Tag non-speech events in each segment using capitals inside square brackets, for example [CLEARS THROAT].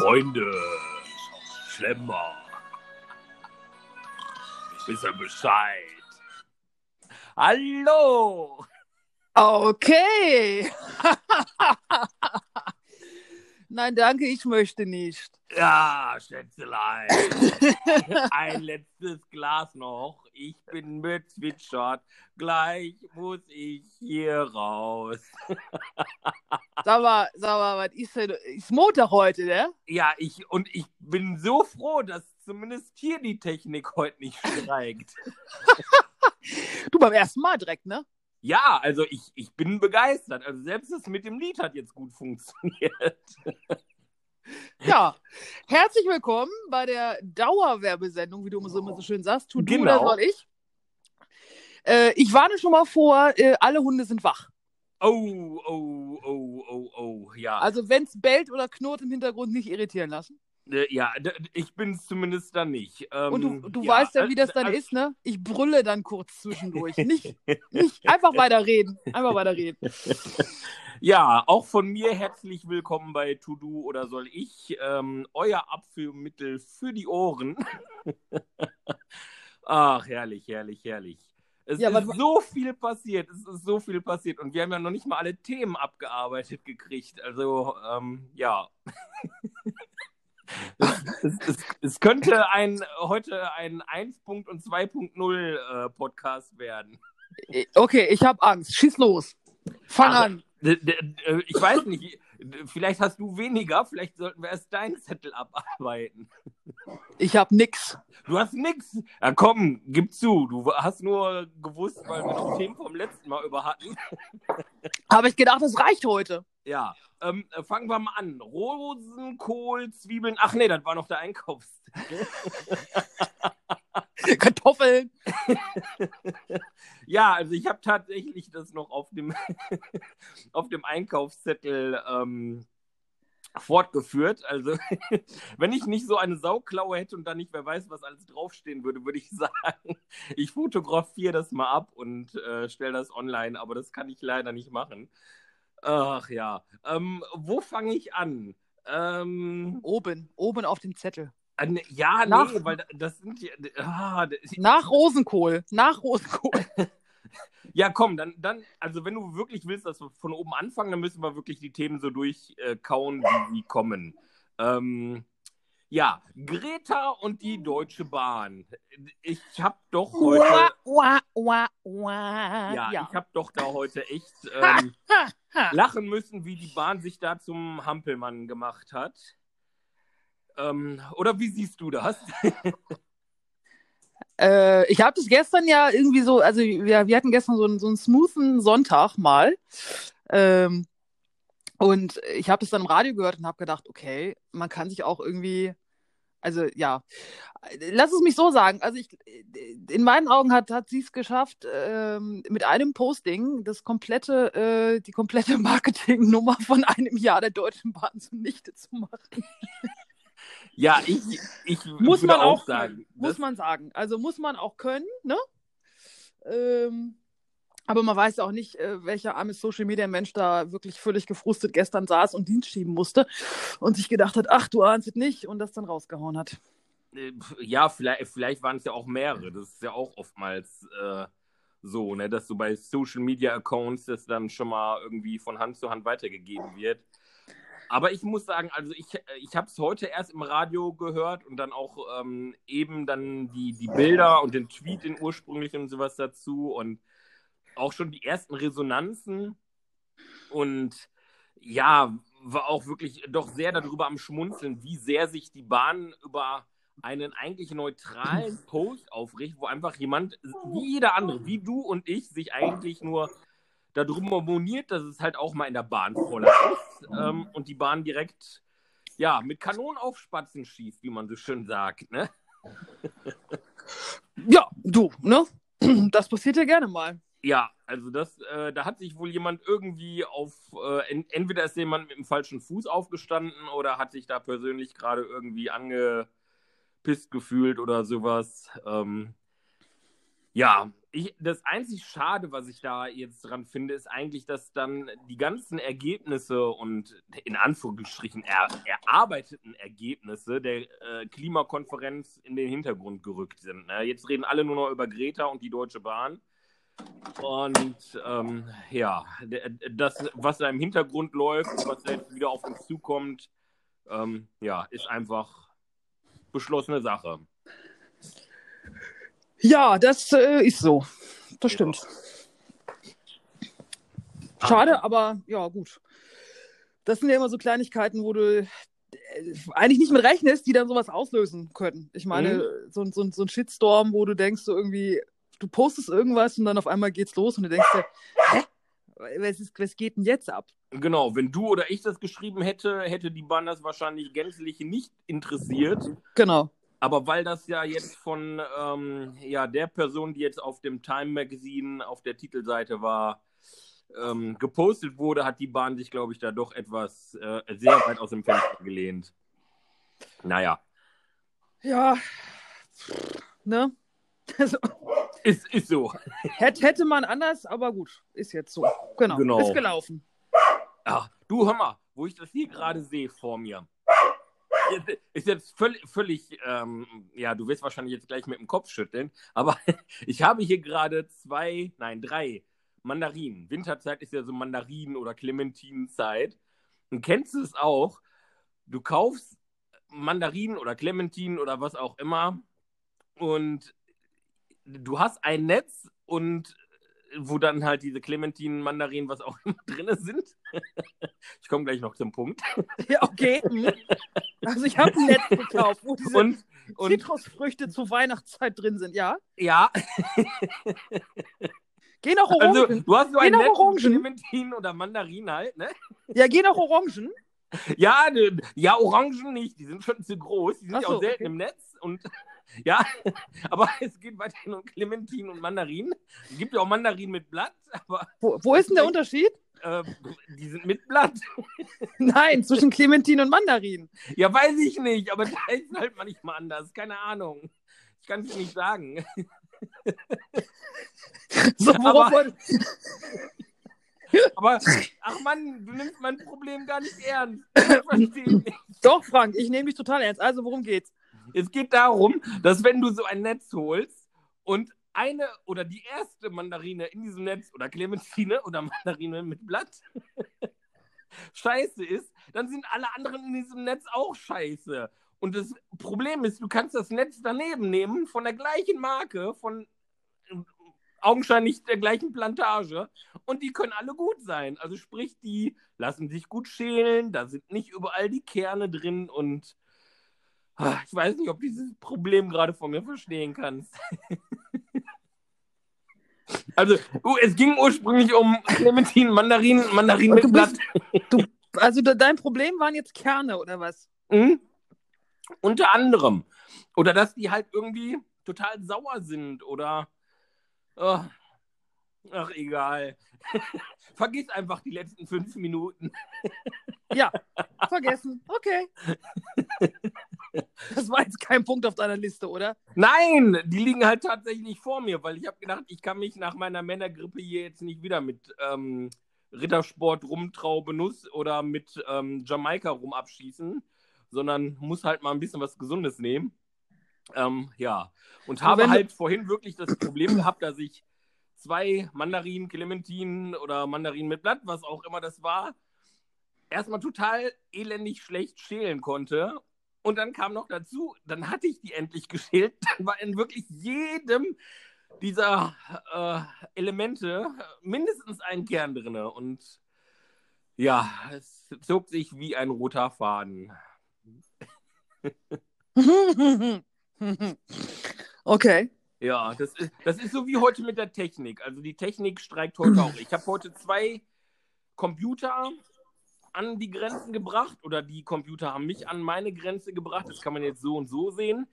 Freunde, Schlemmer, wisst ihr Bescheid? Hallo! Okay. [LAUGHS] Nein, danke, ich möchte nicht. Ja, Schätzelein. [LAUGHS] Ein letztes Glas noch. Ich bin mit zwitschert. Gleich muss ich hier raus. [LAUGHS] Sag mal, sag mal, was ist denn? Ist Montag heute, ne? Ja, ich und ich bin so froh, dass zumindest hier die Technik heute nicht streikt. [LAUGHS] Du beim ersten Mal direkt, ne? Ja, also ich, ich bin begeistert. Also selbst das mit dem Lied hat jetzt gut funktioniert. [LAUGHS] Ja. Herzlich willkommen bei der Dauerwerbesendung, wie du immer so, immer so schön sagst. Tu du Genau. oder soll ich? Äh, ich warne schon mal vor, äh, alle Hunde sind wach. Oh, oh, oh, oh, oh, ja. Also wenn es bellt oder knurrt im Hintergrund, nicht irritieren lassen. Äh, ja, ich bin es zumindest dann nicht. Ähm, Und du, du ja, weißt ja, wie das dann äh, ist, ne? Ich brülle dann kurz zwischendurch. [LAUGHS] Nicht, nicht einfach weiterreden. Einfach weiterreden. [LAUGHS] Ja, auch von mir herzlich willkommen bei To Do oder soll ich, ähm, euer Abführmittel für die Ohren. [LAUGHS] Ach, herrlich, herrlich, herrlich. Es Ja, ist so viel passiert, es ist so viel passiert und wir haben ja noch nicht mal alle Themen abgearbeitet gekriegt. Also, ähm, ja. Es, es, es, könnte ein, heute ein 1.0 und 2.0 äh, Podcast werden. Äh, Okay, ich habe Angst. Schieß los. Fang Ach, an. D- Ich weiß nicht, vielleicht hast du weniger, vielleicht sollten wir erst deinen Zettel abarbeiten. Ich habe nix. Du hast nix. Ja, komm, gib zu. Du hast nur gewusst, weil wir noch Themen vom letzten Mal über hatten. Habe ich gedacht, das reicht heute. Ja, ähm, äh, fangen wir mal an. Rosenkohl, Zwiebeln. Ach nee, das war noch der Einkaufs. [LAUGHS] Kartoffeln. [LAUGHS] Ja, also ich habe tatsächlich das noch auf dem, [LAUGHS] auf dem Einkaufszettel ähm, fortgeführt. Also, wenn ich nicht so eine Sauklaue hätte und da nicht wer weiß, was alles draufstehen würde, würde ich sagen, ich fotografiere das mal ab und äh, stelle das online, aber das kann ich leider nicht machen. Ach ja. Ähm, wo fange ich an? Ähm, Oben, oben auf dem Zettel. äh, ne- ja, Nach- nee, weil da- das sind ja. Ah, Nach Rosenkohl. Nach Rosenkohl. [LAUGHS] Ja, komm, dann, dann, also wenn du wirklich willst, dass wir von oben anfangen, dann müssen wir wirklich die Themen so durchkauen, wie sie kommen. Ähm, ja, Greta und die Deutsche Bahn. Ich habe doch heute, Wah, wah, wah. ja, ja. ich habe doch da heute echt ähm, lachen müssen, wie die Bahn sich da zum Hampelmann gemacht hat. Ähm, oder wie siehst du das? [LAUGHS] Äh, ich habe das gestern ja irgendwie so, also wir, wir hatten gestern so einen, so einen smoothen Sonntag mal. Ähm, und ich habe es dann im Radio gehört und habe gedacht, okay, man kann sich auch irgendwie, also ja, lass es mich so sagen. Also ich, in meinen Augen hat, hat sie es geschafft, ähm, mit einem Posting das komplette, äh, die komplette [LAUGHS] Marketingnummer von einem Jahr der Deutschen Bahn zunichte zu machen. Ja, ich, ich [LAUGHS] Muss man auch sagen. muss das- man sagen. Also muss man auch können, ne? Ähm, aber man weiß ja auch nicht, äh, welcher arme Social Media Mensch da wirklich völlig gefrustet gestern saß und Dienst schieben musste und sich gedacht hat, ach, du ahnst es nicht und das dann rausgehauen hat. Äh, Ja, vielleicht, vielleicht waren es ja auch mehrere. Das ist ja auch oftmals äh, so, ne, dass so bei Social Media Accounts das dann schon mal irgendwie von Hand zu Hand weitergegeben wird. Aber ich muss sagen, also ich, ich habe es heute erst im Radio gehört und dann auch ähm, eben dann die, die Bilder und den Tweet, den ursprünglichen und sowas dazu und auch schon die ersten Resonanzen. Und ja, war auch wirklich doch sehr darüber am Schmunzeln, wie sehr sich die Bahn über einen eigentlich neutralen [LAUGHS] Post aufricht, wo einfach jemand, wie jeder andere, wie du und ich, sich eigentlich nur darüber moniert, dass es halt auch mal in der Bahn voller ist ähm, und die Bahn direkt ja mit Kanonen auf Spatzen schießt, wie man so schön sagt. Ne? Ja, du, ne? Das passiert ja gerne mal. Ja, also das, äh, da hat sich wohl jemand irgendwie auf, äh, en entweder ist jemand mit dem falschen Fuß aufgestanden oder hat sich da persönlich gerade irgendwie angepisst gefühlt oder sowas. Ähm, ja, ich, das einzig Schade, was ich da jetzt dran finde, ist eigentlich, dass dann die ganzen Ergebnisse und in Anführungsstrichen er, erarbeiteten Ergebnisse der äh, Klimakonferenz in den Hintergrund gerückt sind. Ne? Jetzt reden alle nur noch über Greta und die Deutsche Bahn. Und ähm, ja, das, was da im Hintergrund läuft, was da jetzt wieder auf uns zukommt, ähm, ja, ist einfach beschlossene Sache. Ja, das äh, ist so. Das stimmt. Ja. Schade, aber ja, gut. Das sind ja immer so Kleinigkeiten, wo du äh, eigentlich nicht mit rechnest, die dann sowas auslösen können. Ich meine, mhm. so, so, so ein Shitstorm, wo du denkst, so irgendwie, du postest irgendwas und dann auf einmal geht's los und du denkst dir, hä? Was, ist, was geht denn jetzt ab? Genau, wenn du oder ich das geschrieben hätte, hätte die Bahn das wahrscheinlich gänzlich nicht interessiert. Genau. Aber weil das ja jetzt von ähm, ja, der Person, die jetzt auf dem Time Magazine auf der Titelseite war, ähm, gepostet wurde, hat die Bahn sich, glaube ich, da doch etwas äh, sehr weit aus dem Fenster gelehnt. Naja. Ja, ne? Also, ist, ist so. Hätte, hätte man anders, aber gut, ist jetzt so. Genau, genau. ist gelaufen. Ach, du hör mal, wo ich das hier gerade sehe vor mir ist jetzt völlig, völlig ähm, ja, du wirst wahrscheinlich jetzt gleich mit dem Kopf schütteln, aber [LAUGHS] ich habe hier gerade zwei, nein, drei Mandarinen. Winterzeit ist ja so Mandarinen- oder Clementinenzeit. Und kennst du es auch? Du kaufst Mandarinen oder Clementinen oder was auch immer und du hast ein Netz und wo dann halt diese Clementinen, Mandarinen, was auch [LAUGHS] immer drin sind. ich komme gleich noch zum Punkt. Ja, okay. Mhm. Also ich habe ein Netz gekauft, wo diese und, und, Zitrusfrüchte zur Weihnachtszeit drin sind, ja? Ja. Geh nach Orangen. Also, du hast so ein Netz Orangen. Clementinen oder Mandarinen halt, ne? Ja, geh nach Orangen. Ja, ja, Orangen nicht, die sind schon zu groß, die sind so, ja auch selten okay. im Netz und ja, [LAUGHS] aber es geht weiterhin um Clementinen und Mandarinen. Es gibt ja auch Mandarinen mit Blatt, aber. Wo, wo ist denn der Unterschied? Äh, die sind mit Blatt. [LAUGHS] Nein, zwischen Clementinen und Mandarinen. Ja, weiß ich nicht, aber da ist halt manchmal anders. Keine Ahnung. Ich kann es nicht sagen. [LAUGHS] so, worauf aber, aber, ach Mann, du nimmst mein Problem gar nicht ernst. Doch, Frank, ich nehme dich total ernst. Also, worum geht's? Es geht darum, dass wenn du so ein Netz holst und eine oder die erste Mandarine in diesem Netz oder Clementine oder Mandarine mit Blatt [LAUGHS] scheiße ist, dann sind alle anderen in diesem Netz auch scheiße. Und das Problem ist, du kannst das Netz daneben nehmen von der gleichen Marke, von augenscheinlich der gleichen Plantage und die können alle gut sein. Also sprich, die lassen sich gut schälen, da sind nicht überall die Kerne drin und ich weiß nicht, ob du dieses Problem gerade von mir verstehen kannst. [LAUGHS] also, uh, es ging ursprünglich um Clementinen, Mandarinen, Mandarinen mit Blatt. Du, also dein Problem waren jetzt Kerne oder was? Mhm. Unter anderem. Oder dass die halt irgendwie total sauer sind oder Oh. Ach, egal. [LAUGHS] Vergiss einfach die letzten fünf Minuten. ja, vergessen. Okay. [LAUGHS] Das war jetzt kein Punkt auf deiner Liste, oder? Nein, die liegen halt tatsächlich vor mir, weil ich habe gedacht, ich kann mich nach meiner Männergrippe hier jetzt nicht wieder mit ähm, Rittersport, Rumtraube, Nuss oder mit ähm, Jamaika rum abschießen, sondern muss halt mal ein bisschen was Gesundes nehmen. Ähm, ja, und habe halt vorhin wirklich das Problem gehabt, dass ich zwei Mandarinen, Clementinen oder Mandarinen mit Blatt, was auch immer das war, erstmal total elendig schlecht schälen konnte. Und dann kam noch dazu, dann hatte ich die endlich geschält, [LAUGHS] dann war in wirklich jedem dieser äh, Elemente mindestens ein Kern drin. Und ja, es zog sich wie ein roter Faden. [LAUGHS] okay. Ja, das ist, das ist so wie heute mit der Technik. Also die Technik streikt heute auch. Ich habe heute zwei Computer an die Grenzen gebracht oder die Computer haben mich an meine Grenze gebracht. Das kann man jetzt so und so sehen.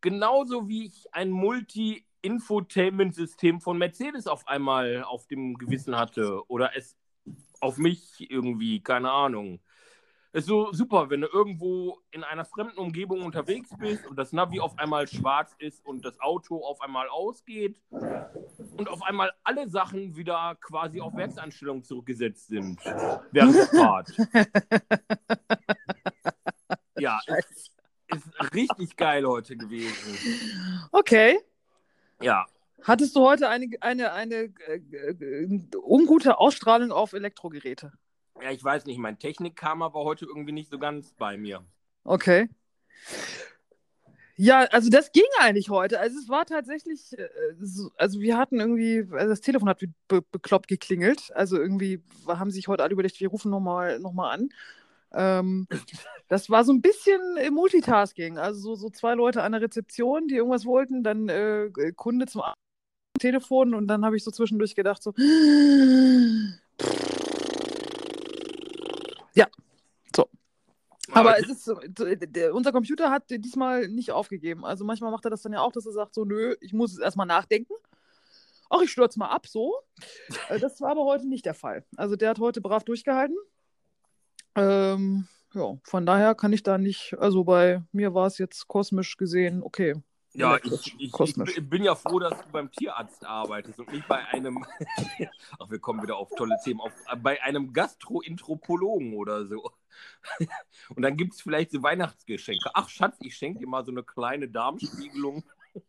Genauso wie ich ein Multi-Infotainment-System von Mercedes auf einmal auf dem Gewissen hatte oder es auf mich irgendwie, keine Ahnung ist so super, wenn du irgendwo in einer fremden Umgebung unterwegs bist und das Navi auf einmal schwarz ist und das Auto auf einmal ausgeht. Und auf einmal alle Sachen wieder quasi auf Werksanstellung zurückgesetzt sind während der [LAUGHS] Fahrt. ja, ist, ist richtig geil heute gewesen. Okay. Ja, Hattest du heute eine, eine, eine äh, ungute Ausstrahlung auf Elektrogeräte? ja, ich weiß nicht, mein Technikkarma war heute irgendwie nicht so ganz bei mir. Okay. Ja, also das ging eigentlich heute. Also es war tatsächlich, äh, so, also wir hatten irgendwie, also das Telefon hat wie be bekloppt geklingelt. Also irgendwie haben sich heute alle überlegt, wir rufen nochmal noch mal an. Ähm, das war so ein bisschen äh, Multitasking. Also so, so zwei Leute an der Rezeption, die irgendwas wollten, dann äh, Kunde zum Telefon und dann habe ich so zwischendurch gedacht, so. Ja, so. Aber es ist der, unser Computer hat diesmal nicht aufgegeben. Also manchmal macht er das dann ja auch, dass er sagt, so, nö, ich muss es erstmal nachdenken. Ach, ich stürze mal ab, so. Äh, Das war aber heute nicht der Fall. Also der hat heute brav durchgehalten. Ähm, ja, von daher kann ich da nicht, also bei mir war es jetzt kosmisch gesehen, okay. Ja, ich, ich, ich bin ja froh, dass du beim Tierarzt arbeitest und nicht bei einem, [LAUGHS] ach, wir kommen wieder auf tolle Themen, auf, bei einem Gastroenthropologen oder so. [LAUGHS] Und dann gibt es vielleicht so Weihnachtsgeschenke. Ach, Schatz, ich schenke dir mal so eine kleine Darmspiegelung. [LAUGHS]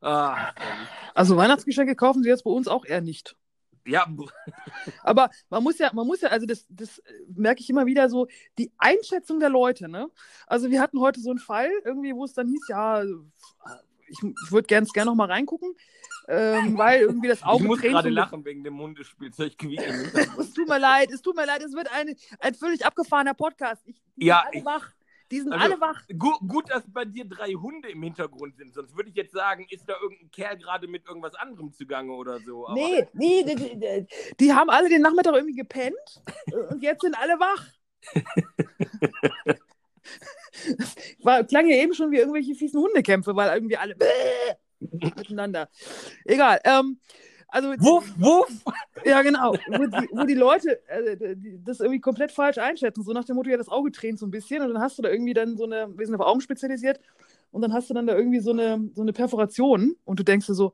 ah. Also Weihnachtsgeschenke kaufen sie jetzt bei uns auch eher nicht. Ja, Aber man muss ja, man muss ja, also das, das äh, merke ich immer wieder so, die Einschätzung der Leute, ne? Also wir hatten heute so einen Fall, irgendwie, wo es dann hieß, ja, ich, ich würde ganz gerne noch mal reingucken, ähm, weil irgendwie das [LAUGHS] ich Auge muss tränt gerade lachen wegen dem Hundespielzeug. [LAUGHS] Es tut mir leid, es tut mir leid, es wird ein, ein völlig abgefahrener Podcast. Ich, Ja, ich- wach. Die sind Also, alle wach. Gut, gut, dass bei dir drei Hunde im Hintergrund sind, sonst würde ich jetzt sagen, ist da irgendein Kerl gerade mit irgendwas anderem zugange oder so. Aber Nee, nee, die, die, die, haben alle den Nachmittag irgendwie gepennt und jetzt sind alle wach. [LAUGHS] War, klang ja eben schon wie irgendwelche fiesen Hundekämpfe, weil irgendwie alle [LAUGHS] miteinander. Egal. Ähm, also, Wuff, wuff! ja, genau. Wo die, wo die Leute äh, das irgendwie komplett falsch einschätzen. So nach dem Motto, ja, das Auge tränt so ein bisschen und dann hast du da irgendwie dann so eine, wir sind auf Augen spezialisiert und dann hast du dann da irgendwie so eine, so eine Perforation und du denkst dir so,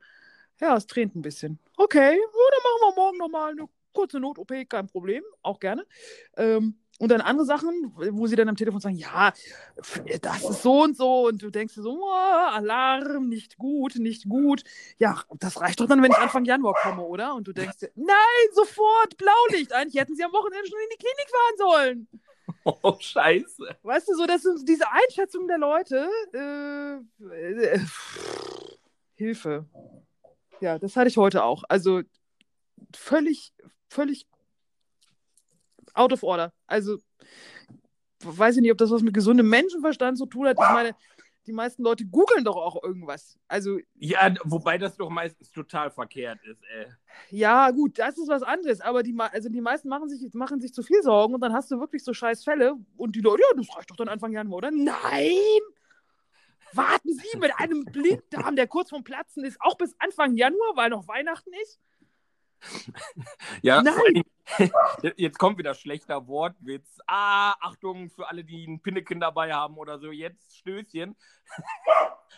ja, es tränt ein bisschen. Okay, ja, dann machen wir morgen nochmal eine kurze Not-OP, kein Problem, auch gerne. Ähm, und dann andere Sachen, wo sie dann am Telefon sagen, ja, das ist so und so. Und du denkst dir so, oh, Alarm, nicht gut, nicht gut. Ja, das reicht doch dann, wenn ich Anfang Januar komme, oder? Und du denkst dir, nein, sofort, Blaulicht. Eigentlich hätten sie am Wochenende schon in die Klinik fahren sollen. [LAUGHS] Oh, scheiße. Weißt du, so, das sind diese Einschätzungen der Leute. Äh, äh, Hilfe. Ja, das hatte ich heute auch. Also völlig, völlig out of order. Also weiß ich nicht, ob das was mit gesundem Menschenverstand zu tun hat. Ich meine, die meisten Leute googeln doch auch irgendwas. Also Ja, wobei das doch meistens total verkehrt ist, ey. ja, gut, das ist was anderes. Aber die, also die meisten machen sich, machen sich zu viel Sorgen und dann hast du wirklich so scheiß Fälle und die Leute, ja, das reicht doch dann Anfang Januar, oder? Nein! Warten Sie mit einem Blinddarm, der kurz vorm Platzen ist, auch bis Anfang Januar, weil noch Weihnachten ist? Ja, Nein. [LAUGHS] jetzt kommt wieder schlechter Wortwitz. Ah, Achtung für alle, die ein Pinneken dabei haben oder so. Jetzt Stößchen.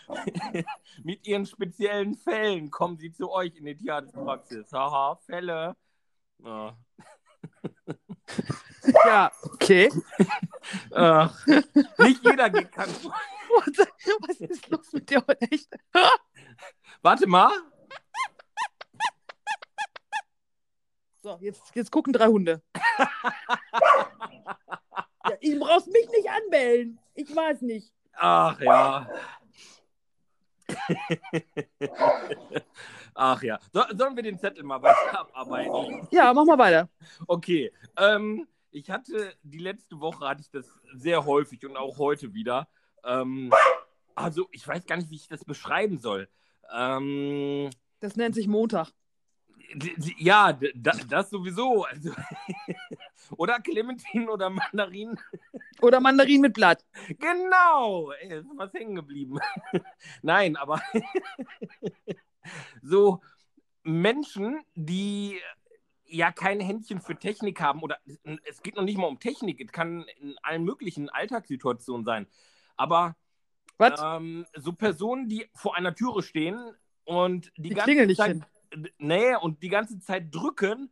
[LAUGHS] Mit ihren speziellen Fällen kommen sie zu euch in die Tierarztpraxis. Haha, Fälle. Ja. Ja, okay. Ach, nicht jeder geht kann. [LAUGHS] Was, ist los mit dir heute? Warte mal. So, jetzt, jetzt gucken drei Hunde. [LAUGHS] Ja, ich brauchst mich nicht anbellen. Ich weiß nicht. Ach ja. Ach ja. So, sollen wir den Zettel mal weiter abarbeiten? Ja, mach mal weiter. Okay. Ähm, ich hatte die letzte Woche hatte ich das sehr häufig und auch heute wieder. Ähm, also ich weiß gar nicht, wie ich das beschreiben soll. Ähm, Das nennt sich Montag. Ja, d- da, das sowieso. Also, [LAUGHS] oder Clementine oder Mandarin. Oder Mandarin mit Blatt. Genau. Ey, ist was hängen geblieben. [LAUGHS] Nein, aber [LAUGHS] so Menschen, die ja kein Händchen für Technik haben oder es geht noch nicht mal um Technik, es kann in allen möglichen Alltagssituationen sein. Aber ähm, so Personen, die vor einer Türe stehen und die, Die ganze Klingel nicht Zeit. Nee, und die ganze Zeit drücken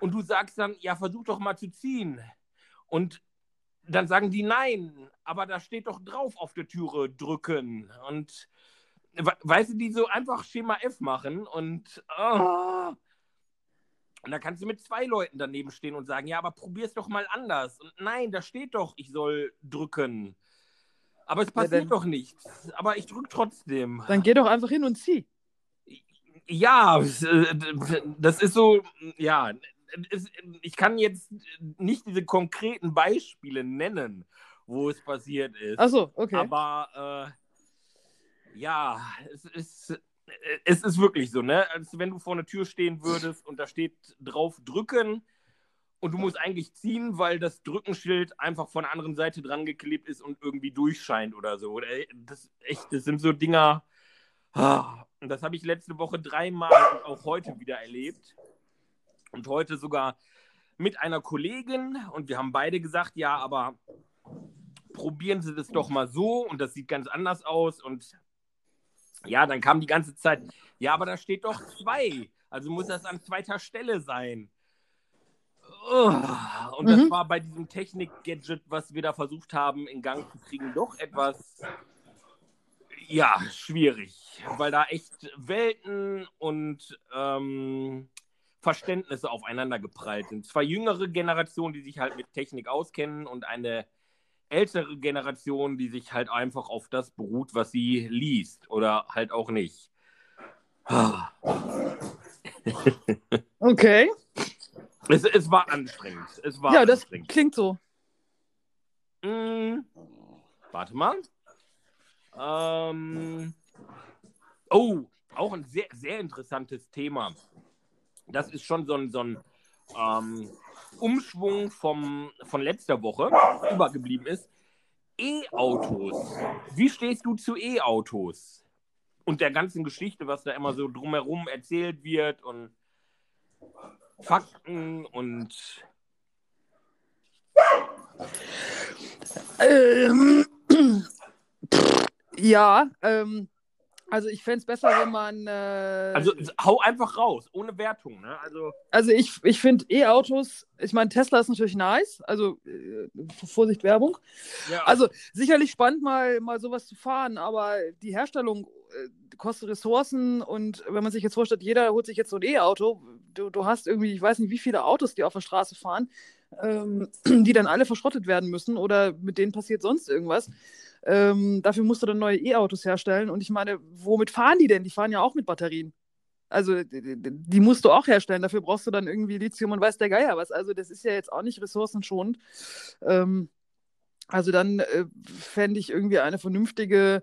und du sagst dann, ja, versuch doch mal zu ziehen. Und dann sagen die nein, aber da steht doch drauf auf der Türe drücken. Und we- weißt du, die so einfach Schema F machen und, ah. und da kannst du mit zwei Leuten daneben stehen und sagen, ja, aber probier's doch mal anders. Und nein, da steht doch, ich soll drücken. Aber es passiert dann- doch nichts. Aber ich drück trotzdem. Dann geh doch einfach hin und zieh. Ja, äh, das ist so, ja, ich kann jetzt nicht diese konkreten Beispiele nennen, wo es passiert ist. Achso, okay. Aber äh, ja, es ist, äh, es ist wirklich so, ne? Als wenn du vor einer Tür stehen würdest und da steht drauf drücken und du musst eigentlich ziehen, weil das Drückenschild einfach von der anderen Seite dran geklebt ist und irgendwie durchscheint oder so. Oder, Das, echt, das sind so Dinger. ah, Und das habe ich letzte Woche dreimal und auch heute wieder erlebt. Und heute sogar mit einer Kollegin. Und wir haben beide gesagt, ja, aber probieren Sie das doch mal so und das sieht ganz anders aus. Und ja, dann kam die ganze Zeit, ja, aber da steht doch zwei. Also muss das an zweiter Stelle sein. Und das Mhm. war bei diesem Technik-Gadget, was wir da versucht haben, in Gang zu kriegen, doch etwas, ja, schwierig. Weil da echt Welten und ähm, Verständnisse aufeinander geprallt sind. Zwei jüngere Generationen, die sich halt mit Technik auskennen und eine ältere Generation, die sich halt einfach auf das beruht, was sie liest oder halt auch nicht. Ah. [LAUGHS] Okay. Es, es war anstrengend. Es war Ja, das anstrengend. klingt so. Mm, warte mal. Ähm, oh, auch ein sehr, sehr interessantes Thema. Das ist schon so ein, so ein ähm, Umschwung vom, von letzter Woche, übergeblieben ist. E-Autos. Wie stehst du zu E-Autos? Und der ganzen Geschichte, was da immer so drumherum erzählt wird und Fakten und Ähm, [CLEARS THROAT] ja, ähm, also ich fände es besser, wenn man. Äh, Also hau einfach raus, ohne Wertung, ne? Also Also ich, ich finde E-Autos, ich meine, Tesla ist natürlich nice, also äh, Vorsicht Werbung. ja, Also sicherlich spannend, mal, mal sowas zu fahren, aber die Herstellung äh, kostet Ressourcen und wenn man sich jetzt vorstellt, jeder holt sich jetzt so ein E-Auto, du, du hast irgendwie, ich weiß nicht, wie viele Autos, die auf der Straße fahren, ähm, [CLEARS THROAT] die dann alle verschrottet werden müssen oder mit denen passiert sonst irgendwas. Ähm, dafür musst du dann neue E-Autos herstellen und ich meine, womit fahren die denn? Die fahren ja auch mit Batterien. Also die, die- musst du auch herstellen. Dafür brauchst du dann irgendwie Lithium und weiß der Geier was. Also das ist ja jetzt auch nicht ressourcenschonend. Ähm, also dann äh, fände ich irgendwie eine vernünftige,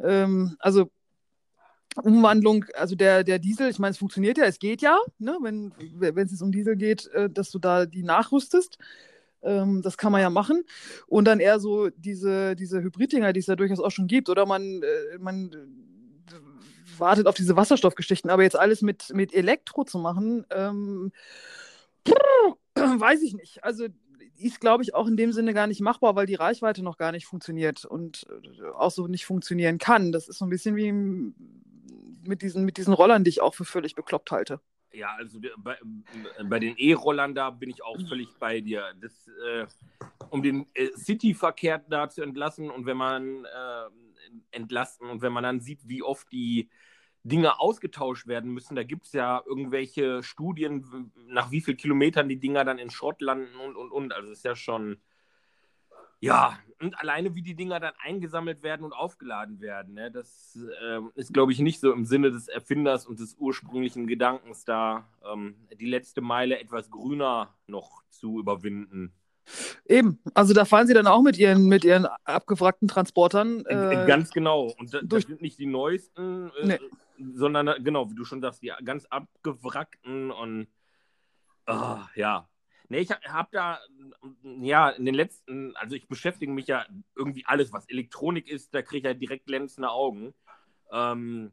ähm, also Umwandlung, also der, der Diesel, ich meine, es funktioniert ja, es geht ja, ne, wenn wenn es jetzt um Diesel geht, äh, dass du da die nachrüstest. Ähm, das kann man ja machen. Und dann eher so diese, diese Hybriddinger, die es ja durchaus auch schon gibt. Oder man, äh, man äh, wartet auf diese Wasserstoffgeschichten. Aber jetzt alles mit, mit Elektro zu machen, ähm, [TSK] weiß ich nicht. Also ist, glaube ich, auch in dem Sinne gar nicht machbar, weil die Reichweite noch gar nicht funktioniert und äh, auch so nicht funktionieren kann. Das ist so ein bisschen wie mit diesen, mit diesen Rollern, die ich auch für völlig bekloppt halte. Ja, also bei, bei den E-Rollern da bin ich auch völlig bei dir. Das, äh, um den äh, Cityverkehr da zu entlassen und wenn man äh, entlasten und wenn man dann sieht, wie oft die Dinge ausgetauscht werden müssen, da gibt es ja irgendwelche Studien, nach wie vielen Kilometern die Dinger dann in Schrott landen und und und. Also es ist ja schon. Ja, und alleine wie die Dinger dann eingesammelt werden und aufgeladen werden, ne, das ähm, ist, glaube ich, nicht so im Sinne des Erfinders und des ursprünglichen Gedankens, da ähm, die letzte Meile etwas grüner noch zu überwinden. Eben, also da fahren sie dann auch mit ihren, mit ihren abgewrackten Transportern. Äh, Äh, ganz genau. Und da, das durch- sind nicht die neuesten, äh, Nee. sondern äh, genau, wie du schon sagst, die ganz abgewrackten und ah, ja. Nee, ich habe da, ja, in den letzten, also ich beschäftige mich ja irgendwie alles, was Elektronik ist, da kriege ich ja direkt glänzende Augen. Ähm,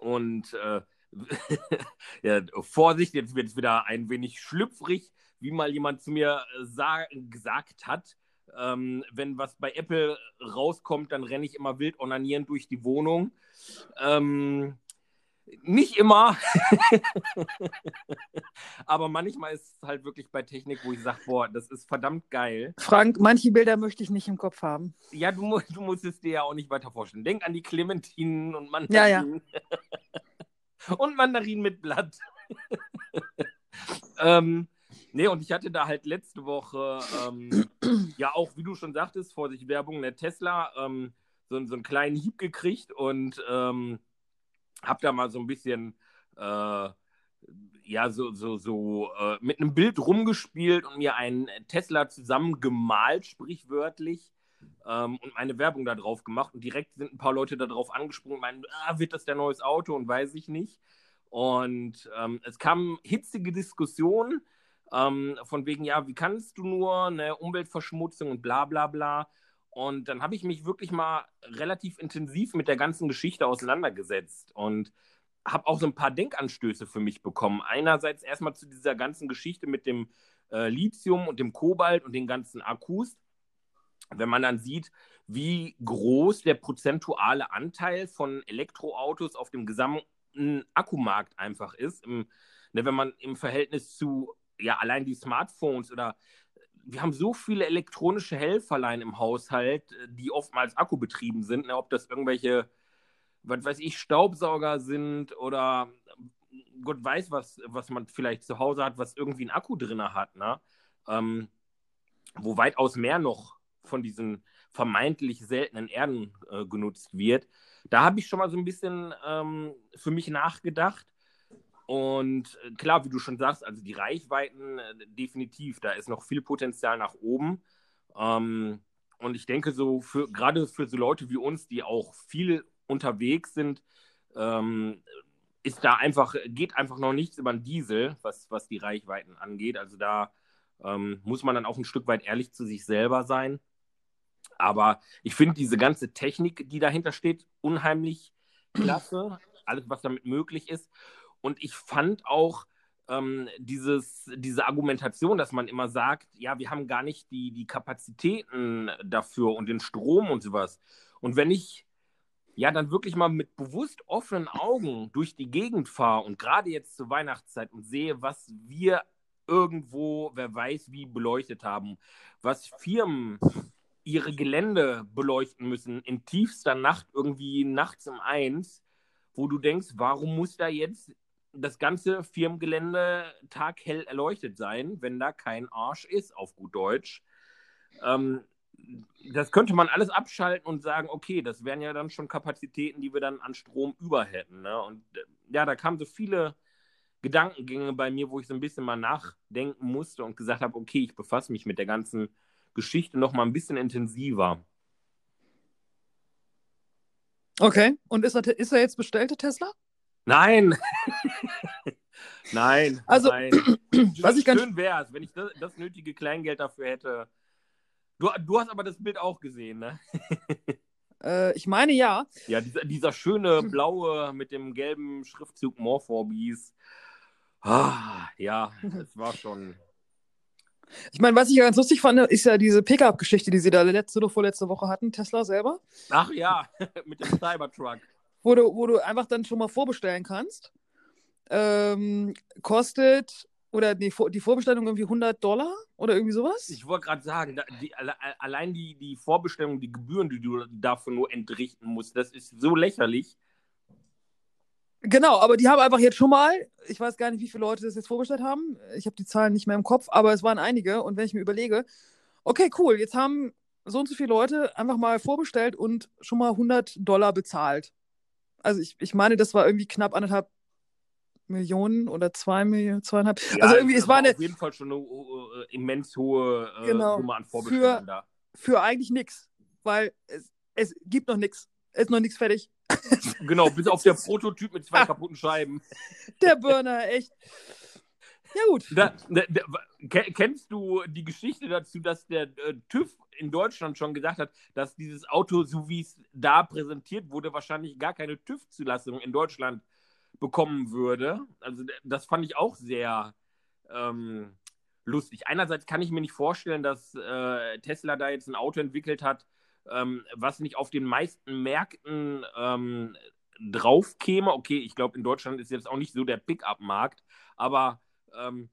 und äh, [LAUGHS] ja, Vorsicht, jetzt wird es wieder ein wenig schlüpfrig, wie mal jemand zu mir äh, sa gesagt hat. Ähm, wenn was bei Apple rauskommt, dann renne ich immer wild onanierend durch die Wohnung. Ähm, Nicht immer. [LAUGHS] Aber manchmal ist es halt wirklich bei Technik, wo ich sage, boah, das ist verdammt geil. Frank, manche Bilder möchte ich nicht im Kopf haben. Ja, du, du musst es dir ja auch nicht weiter vorstellen. Denk an die Clementinen und Mandarinen. Ja, ja. [LAUGHS] und Mandarinen mit Blatt. [LAUGHS] ähm, nee, und ich hatte da halt letzte Woche, ähm, [CLEARS THROAT] ja auch, wie du schon sagtest, Vorsicht, Werbung, der Tesla, ähm, so, so einen kleinen Hieb gekriegt und ähm, habe da mal so ein bisschen, äh, ja, so, so, so äh, mit einem Bild rumgespielt und mir einen Tesla zusammengemalt, sprichwörtlich. Ähm, und meine Werbung da drauf gemacht. Und direkt sind ein paar Leute da drauf angesprungen meinen, ah, wird das der neues Auto und weiß ich nicht. Und ähm, es kam hitzige Diskussionen ähm, von wegen, ja, wie kannst du nur eine Umweltverschmutzung und bla bla bla. Und dann habe ich mich wirklich mal relativ intensiv mit der ganzen Geschichte auseinandergesetzt und habe auch so ein paar Denkanstöße für mich bekommen. Einerseits erstmal zu dieser ganzen Geschichte mit dem äh, Lithium und dem Kobalt und den ganzen Akkus. Wenn man dann sieht, wie groß der prozentuale Anteil von Elektroautos auf dem gesamten Akkumarkt einfach ist, im, ne, wenn man im Verhältnis zu ja allein die Smartphones oder wir haben so viele elektronische Helferlein im Haushalt, äh, die oftmals akkubetrieben sind, ne? ob das irgendwelche, was weiß ich, Staubsauger sind oder Gott weiß, was, was man vielleicht zu Hause hat, was irgendwie einen Akku drin hat, ne? Ähm, wo weitaus mehr noch von diesen vermeintlich seltenen Erden äh, genutzt wird. Da habe ich schon mal so ein bisschen ähm, für mich nachgedacht. Und äh, klar, wie du schon sagst, also die Reichweiten äh, definitiv, da ist noch viel Potenzial nach oben. Ähm, und ich denke, so für gerade für so Leute wie uns, die auch viel unterwegs sind, ähm, ist da einfach, geht einfach noch nichts über den Diesel, was, was die Reichweiten angeht. Also da ähm, muss man dann auch ein Stück weit ehrlich zu sich selber sein. Aber ich finde diese ganze Technik, die dahinter steht, unheimlich klasse. Alles, was damit möglich ist. Und ich fand auch ähm, dieses, diese Argumentation, dass man immer sagt, ja, wir haben gar nicht die, die Kapazitäten dafür und den Strom und sowas. Und wenn ich ja dann wirklich mal mit bewusst offenen Augen durch die Gegend fahre und gerade jetzt zur Weihnachtszeit und sehe, was wir irgendwo, wer weiß wie, beleuchtet haben, was Firmen ihre Gelände beleuchten müssen in tiefster Nacht, irgendwie nachts um eins, wo du denkst, warum muss da jetzt das ganze Firmengelände taghell erleuchtet sein, wenn da kein Arsch ist, auf gut Deutsch. Ähm, das könnte man alles abschalten und sagen, okay, das wären ja dann schon Kapazitäten, die wir dann an Strom über hätten. Ne? Und äh, ja, da kamen so viele Gedankengänge bei mir, wo ich so ein bisschen mal nachdenken musste und gesagt habe, okay, ich befasse mich mit der ganzen Geschichte noch mal ein bisschen intensiver. Okay, und ist er, ist er jetzt bestellte Tesla? Nein. [LAUGHS] nein. Also, nein. [CLEARS THROAT] was ich ganz schön wäre es, wenn ich das, das, nötige Kleingeld dafür hätte. Du, du hast aber das Bild auch gesehen, ne? [LAUGHS] äh, ich meine ja. Ja, dieser, dieser, schöne blaue mit dem gelben Schriftzug Morphorbies. Ah, ja, es war schon. Ich meine, was ich ja ganz lustig fand, ist ja diese Pickup-Geschichte, die sie da letzte oder vorletzte Woche hatten, Tesla selber. Ach ja, [LAUGHS] mit dem Cybertruck wo du, wo du einfach dann schon mal vorbestellen kannst. Ähm, kostet, oder die, die Vorbestellung irgendwie 100 Dollar oder irgendwie sowas? Ich wollte gerade sagen, die, allein die, die Vorbestellung, die Gebühren, die du dafür nur entrichten musst, das ist so lächerlich. Genau, aber die haben einfach jetzt schon mal, ich weiß gar nicht, wie viele Leute das jetzt vorbestellt haben. Ich habe die Zahlen nicht mehr im Kopf, aber es waren einige. Und wenn ich mir überlege, okay, cool, jetzt haben so und so viele Leute einfach mal vorbestellt und schon mal 100 Dollar bezahlt. Also ich, ich meine, das war irgendwie knapp anderthalb Millionen oder zwei Millionen, zweieinhalb. Ja, also irgendwie, es war eine. Auf jeden Fall schon eine uh, immens hohe uh, genau, Summe an Vorbestellungen da. Für eigentlich nichts, weil es, es gibt noch nichts. Es ist noch nichts fertig. genau, bis auf der [LAUGHS] Prototyp mit zwei kaputten Scheiben. Der Burner, echt. Ja, gut. Da, da, da, kennst du die Geschichte dazu, dass der äh, TÜV in Deutschland schon gesagt hat, dass dieses Auto, so wie es da präsentiert wurde, wahrscheinlich gar keine TÜV-Zulassung in Deutschland bekommen würde? Also, das fand ich auch sehr ähm, lustig. Einerseits kann ich mir nicht vorstellen, dass äh, Tesla da jetzt ein Auto entwickelt hat, ähm, was nicht auf den meisten Märkten ähm, drauf käme. Okay, ich glaube, in Deutschland ist jetzt auch nicht so der Pickup-Markt, aber ähm,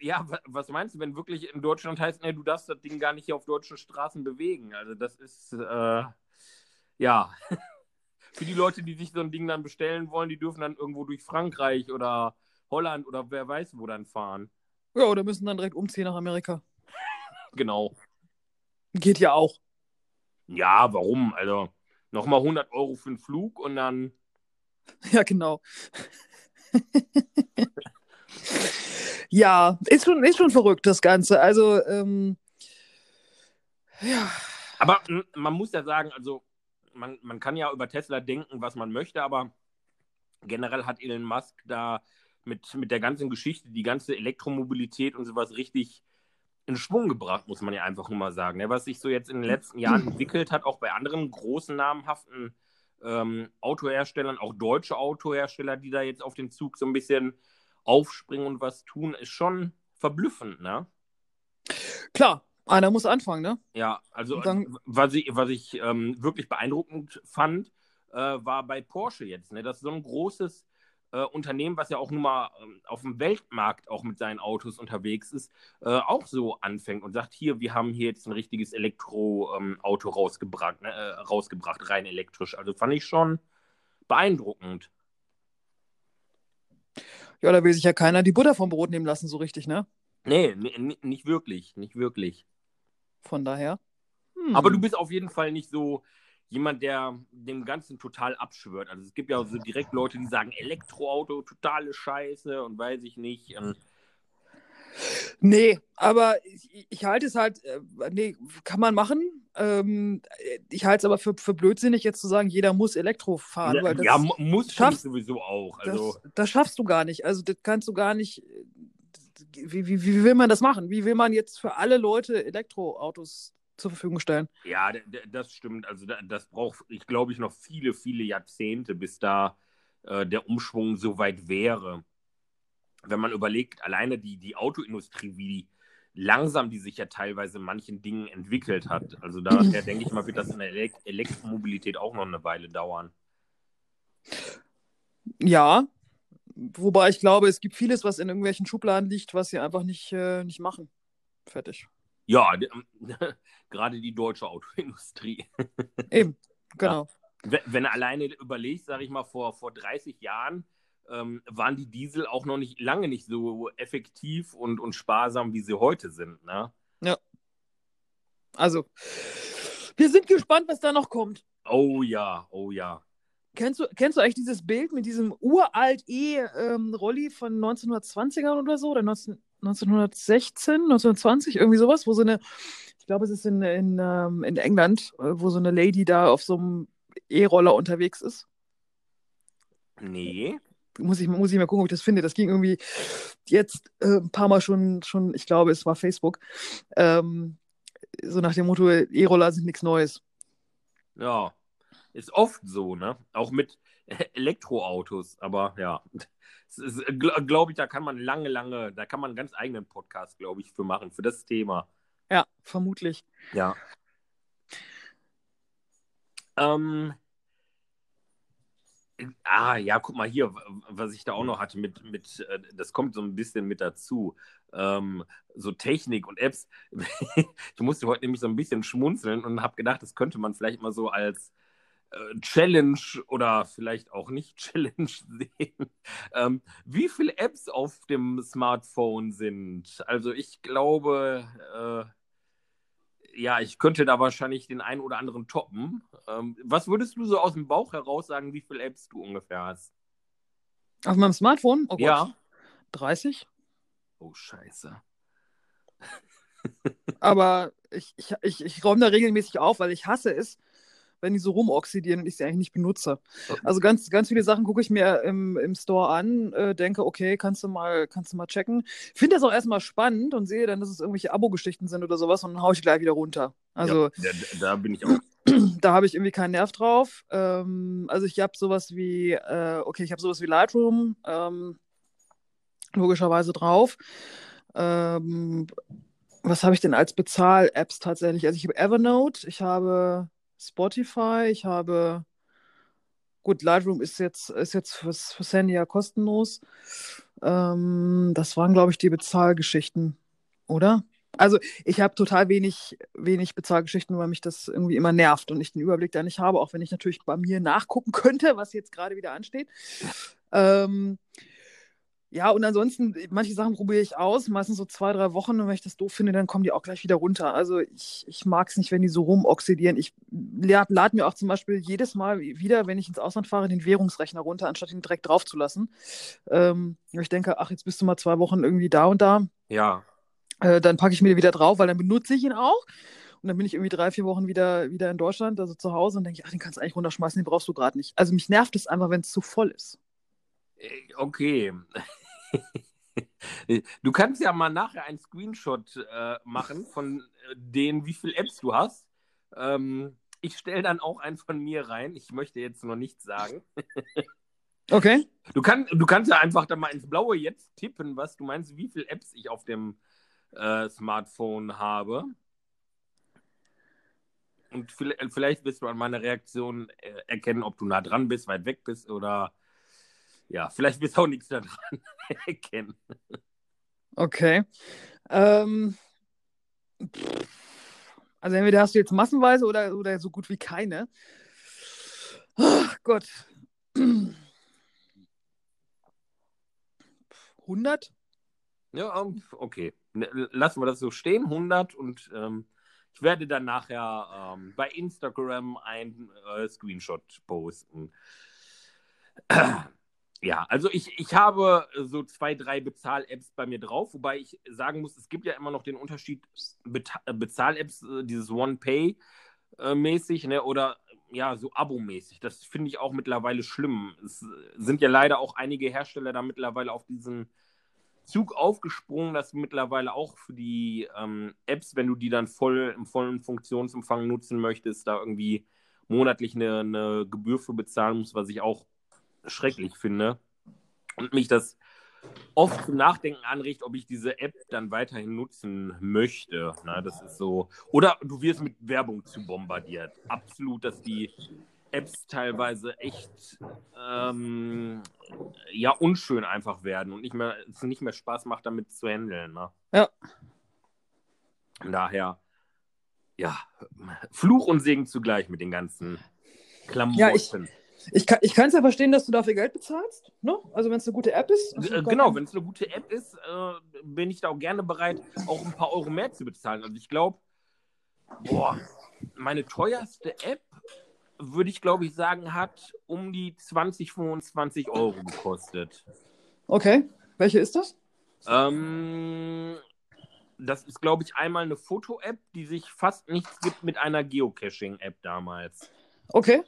ja, was meinst du, wenn wirklich in Deutschland heißt, ne, du darfst das Ding gar nicht hier auf deutschen Straßen bewegen? Also das ist, äh, ja, [LAUGHS] für die Leute, die sich so ein Ding dann bestellen wollen, die dürfen dann irgendwo durch Frankreich oder Holland oder wer weiß wo dann fahren. Ja, oder müssen dann direkt umziehen nach Amerika. genau. Geht ja auch. Ja, warum? Also nochmal 100 Euro für den Flug und dann. Ja, genau. [LAUGHS] ja, ist schon, ist schon verrückt, das Ganze. Also, ähm, ja. Aber man muss ja sagen, also man, man kann ja über Tesla denken, was man möchte, aber generell hat Elon Musk da mit, mit der ganzen Geschichte, die ganze Elektromobilität und sowas richtig in Schwung gebracht, muss man ja einfach nur mal sagen. Ne? Was sich so jetzt in den letzten Jahren [CLEARS THROAT] entwickelt hat, auch bei anderen großen namhaften ähm, Autoherstellern, auch deutsche Autohersteller, die da jetzt auf den Zug so ein bisschen aufspringen und was tun, ist schon verblüffend, ne? Klar, einer muss anfangen, ne? Ja, also dann... was ich, was ich ähm, wirklich beeindruckend fand, äh, war bei Porsche jetzt, ne? Das ist so ein großes äh, Unternehmen, was ja auch nun mal ähm, auf dem Weltmarkt auch mit seinen Autos unterwegs ist, äh, auch so anfängt und sagt, hier, wir haben hier jetzt ein richtiges Elektroauto ähm, rausgebracht, ne, äh, rausgebracht, rein elektrisch. Also fand ich schon beeindruckend. Ja, da will sich ja keiner die Butter vom Brot nehmen lassen, so richtig, ne? Nee, nicht wirklich, nicht wirklich. Von daher. Hm. Aber du bist auf jeden Fall nicht so, jemand, der dem Ganzen total abschwört. Also es gibt ja so direkt Leute, die sagen, Elektroauto, totale Scheiße und weiß ich nicht. Und nee, aber ich, ich, halte es halt, äh, nee, kann man machen. Ähm, ich halte es aber für, für blödsinnig, jetzt zu sagen, jeder muss Elektro fahren. Ja, ja muss schaffst, sowieso auch. Also. Das, das, schaffst du gar nicht. Also das kannst du gar nicht. Wie, wie, wie will man das machen? Wie will man jetzt für alle Leute Elektroautos zur Verfügung stellen. Ja, das stimmt. Also das braucht, ich glaube ich, noch viele, viele Jahrzehnte, bis da äh, der Umschwung so weit wäre. Wenn man überlegt, alleine die, die Autoindustrie, wie langsam die sich ja teilweise in manchen Dingen entwickelt hat. Also daher denke ich mal, wird das in der Elekt Elektromobilität auch noch eine Weile dauern. Ja, wobei ich glaube, es gibt vieles, was in irgendwelchen Schubladen liegt, was sie einfach nicht, äh, nicht machen. Fertig. Ja, [LAUGHS] gerade die deutsche Autoindustrie. [LAUGHS] Eben, genau. Ja. Wenn, du alleine überlegst, sage ich mal, vor, vor 30 Jahren ähm, waren die Diesel auch noch nicht lange nicht so effektiv und, und sparsam, wie sie heute sind. Ne? Ja. Also, wir sind gespannt, was da noch kommt. Oh ja, oh ja. Kennst du, kennst du eigentlich dieses Bild mit diesem uralt E-Rolli ähm, von 1920ern oder so? Oder 19, 1916, 1920, irgendwie sowas, wo so eine, ich glaube, es ist in, in, ähm, in England, äh, wo so eine Lady da auf so einem E-Roller unterwegs ist. Nee. Muss ich, muss ich mal gucken, ob ich das finde. Das ging irgendwie jetzt äh, ein paar Mal schon, schon, ich glaube, es war Facebook. Ähm, so nach dem Motto, E-Roller sind nichts Neues. Ja, ist oft so, ne? Auch mit Elektroautos, aber ja. Äh, glaube ich, da kann man lange, lange, da kann man einen ganz eigenen Podcast, glaube ich, für machen, für das Thema. Ja, vermutlich. Ja. Ähm, ah, ja, guck mal hier, was ich da auch noch hatte mit, mit äh, das kommt so ein bisschen mit dazu. Ähm, so Technik und Apps. [LAUGHS] ich musste heute nämlich so ein bisschen schmunzeln und habe gedacht, das könnte man vielleicht mal so als äh, Challenge oder vielleicht auch nicht [LAUGHS] Challenge sehen, ähm, wie viele Apps auf dem Smartphone sind. Also ich glaube, äh, ja, ich könnte da wahrscheinlich den einen oder anderen toppen. Ähm, was würdest du so aus dem Bauch heraus sagen, wie viele Apps du ungefähr hast? Auf meinem Smartphone? Oh. Ja. 30? Oh, scheiße. Aber ich, ich, ich, ich räume da regelmäßig auf, weil ich hasse es, wenn die so rumoxidieren und ich sie eigentlich nicht benutze. Also ganz, ganz viele Sachen gucke ich mir im, im Store an, äh, denke, okay, kannst du mal, kannst du mal checken. Finde das auch erstmal spannend und sehe dann, dass es irgendwelche Abo-Geschichten sind oder sowas und dann haue ich gleich wieder runter. Also ja, da, da bin ich auch. [CLEARS THROAT] da habe ich irgendwie keinen Nerv drauf. Ähm, also ich habe sowas wie, äh, okay, ich habe sowas wie Lightroom ähm, logischerweise drauf. Ähm, was habe ich denn als Bezahl-Apps tatsächlich? Also ich habe Evernote, ich habe Spotify, ich habe gut, Lightroom ist jetzt, ist jetzt fürs, fürs Handy ja kostenlos. Ähm, das waren, glaube ich, die Bezahlgeschichten, oder? Also ich habe total wenig, wenig Bezahlgeschichten, weil mich das irgendwie immer nervt und ich den Überblick da nicht habe, auch wenn ich natürlich bei mir nachgucken [LAUGHS] könnte, was jetzt gerade wieder ansteht. Ähm, ja, und ansonsten, manche Sachen probiere ich aus, meistens so zwei, drei Wochen und wenn ich das doof finde, dann kommen die auch gleich wieder runter. Also ich, ich mag es nicht, wenn die so rumoxidieren. Ich lade lad mir auch zum Beispiel jedes Mal wieder, wenn ich ins Ausland fahre, den Währungsrechner runter, anstatt ihn direkt draufzulassen. Ähm, ich denke, ach, jetzt bist du mal zwei Wochen irgendwie da und da. Ja. Äh, dann packe ich mir den wieder drauf, weil dann benutze ich ihn auch. Und dann bin ich irgendwie drei, vier Wochen wieder, wieder in Deutschland, also zu Hause, und denke ich, ach, den kannst du eigentlich runterschmeißen, den brauchst du gerade nicht. Also mich nervt es einfach, wenn es zu voll ist. Äh, okay. Du kannst ja mal nachher einen Screenshot äh, machen von äh, den, wie viele Apps du hast. Ähm, ich stelle dann auch einen von mir rein. Ich möchte jetzt noch nichts sagen. Okay. Du, kann, du kannst ja einfach dann mal ins Blaue jetzt tippen, was du meinst, wie viele Apps ich auf dem äh, Smartphone habe. Und vielleicht wirst du an meiner Reaktion äh, erkennen, ob du nah dran bist, weit weg bist oder ja, vielleicht wirst du auch nichts daran [LAUGHS] erkennen. Okay. Ähm, also entweder hast du jetzt massenweise oder, oder so gut wie keine. Ach Gott. [CLEARS THROAT] 100? Ja, ähm, okay. Ne, lassen wir das so stehen, 100 und ähm, ich werde dann nachher ähm, bei Instagram ein äh, Screenshot posten. [CLEARS THROAT] Ja, also ich, ich habe so zwei, drei Bezahl-Apps bei mir drauf, wobei ich sagen muss, es gibt ja immer noch den Unterschied äh, Bezahl-Apps, äh, dieses One-Pay-mäßig, ne, oder ja, so Abo-mäßig. Das finde ich auch mittlerweile schlimm. Es sind ja leider auch einige Hersteller da mittlerweile auf diesen Zug aufgesprungen, dass mittlerweile auch für die ähm, Apps, wenn du die dann voll im vollen Funktionsumfang nutzen möchtest, da irgendwie monatlich eine, eine Gebühr für bezahlen musst, was ich auch schrecklich finde und mich das oft zum Nachdenken anregt, ob ich diese App dann weiterhin nutzen möchte. Na, das ist so. Oder du wirst mit Werbung zu bombardiert. Absolut, dass die Apps teilweise echt ähm, ja unschön einfach werden und nicht mehr, es nicht mehr Spaß macht, damit zu handeln. Ne? Ja. Daher, ja, Fluch und Segen zugleich mit den ganzen Klamotten. Ja, ich, ich kann es ja verstehen, dass du dafür Geld bezahlst. Ne? Also wenn es eine gute App ist. Äh, genau, wenn es eine gute App ist, äh, bin ich da auch gerne bereit, auch ein paar Euro mehr zu bezahlen. Also ich glaube, boah, meine teuerste App, würde ich glaube ich sagen, hat um die 20, 25 Euro gekostet. Okay, welche ist das? Ähm, das ist, glaube ich, einmal eine Foto-App, die sich fast nichts gibt mit einer Geocaching-App damals. Okay.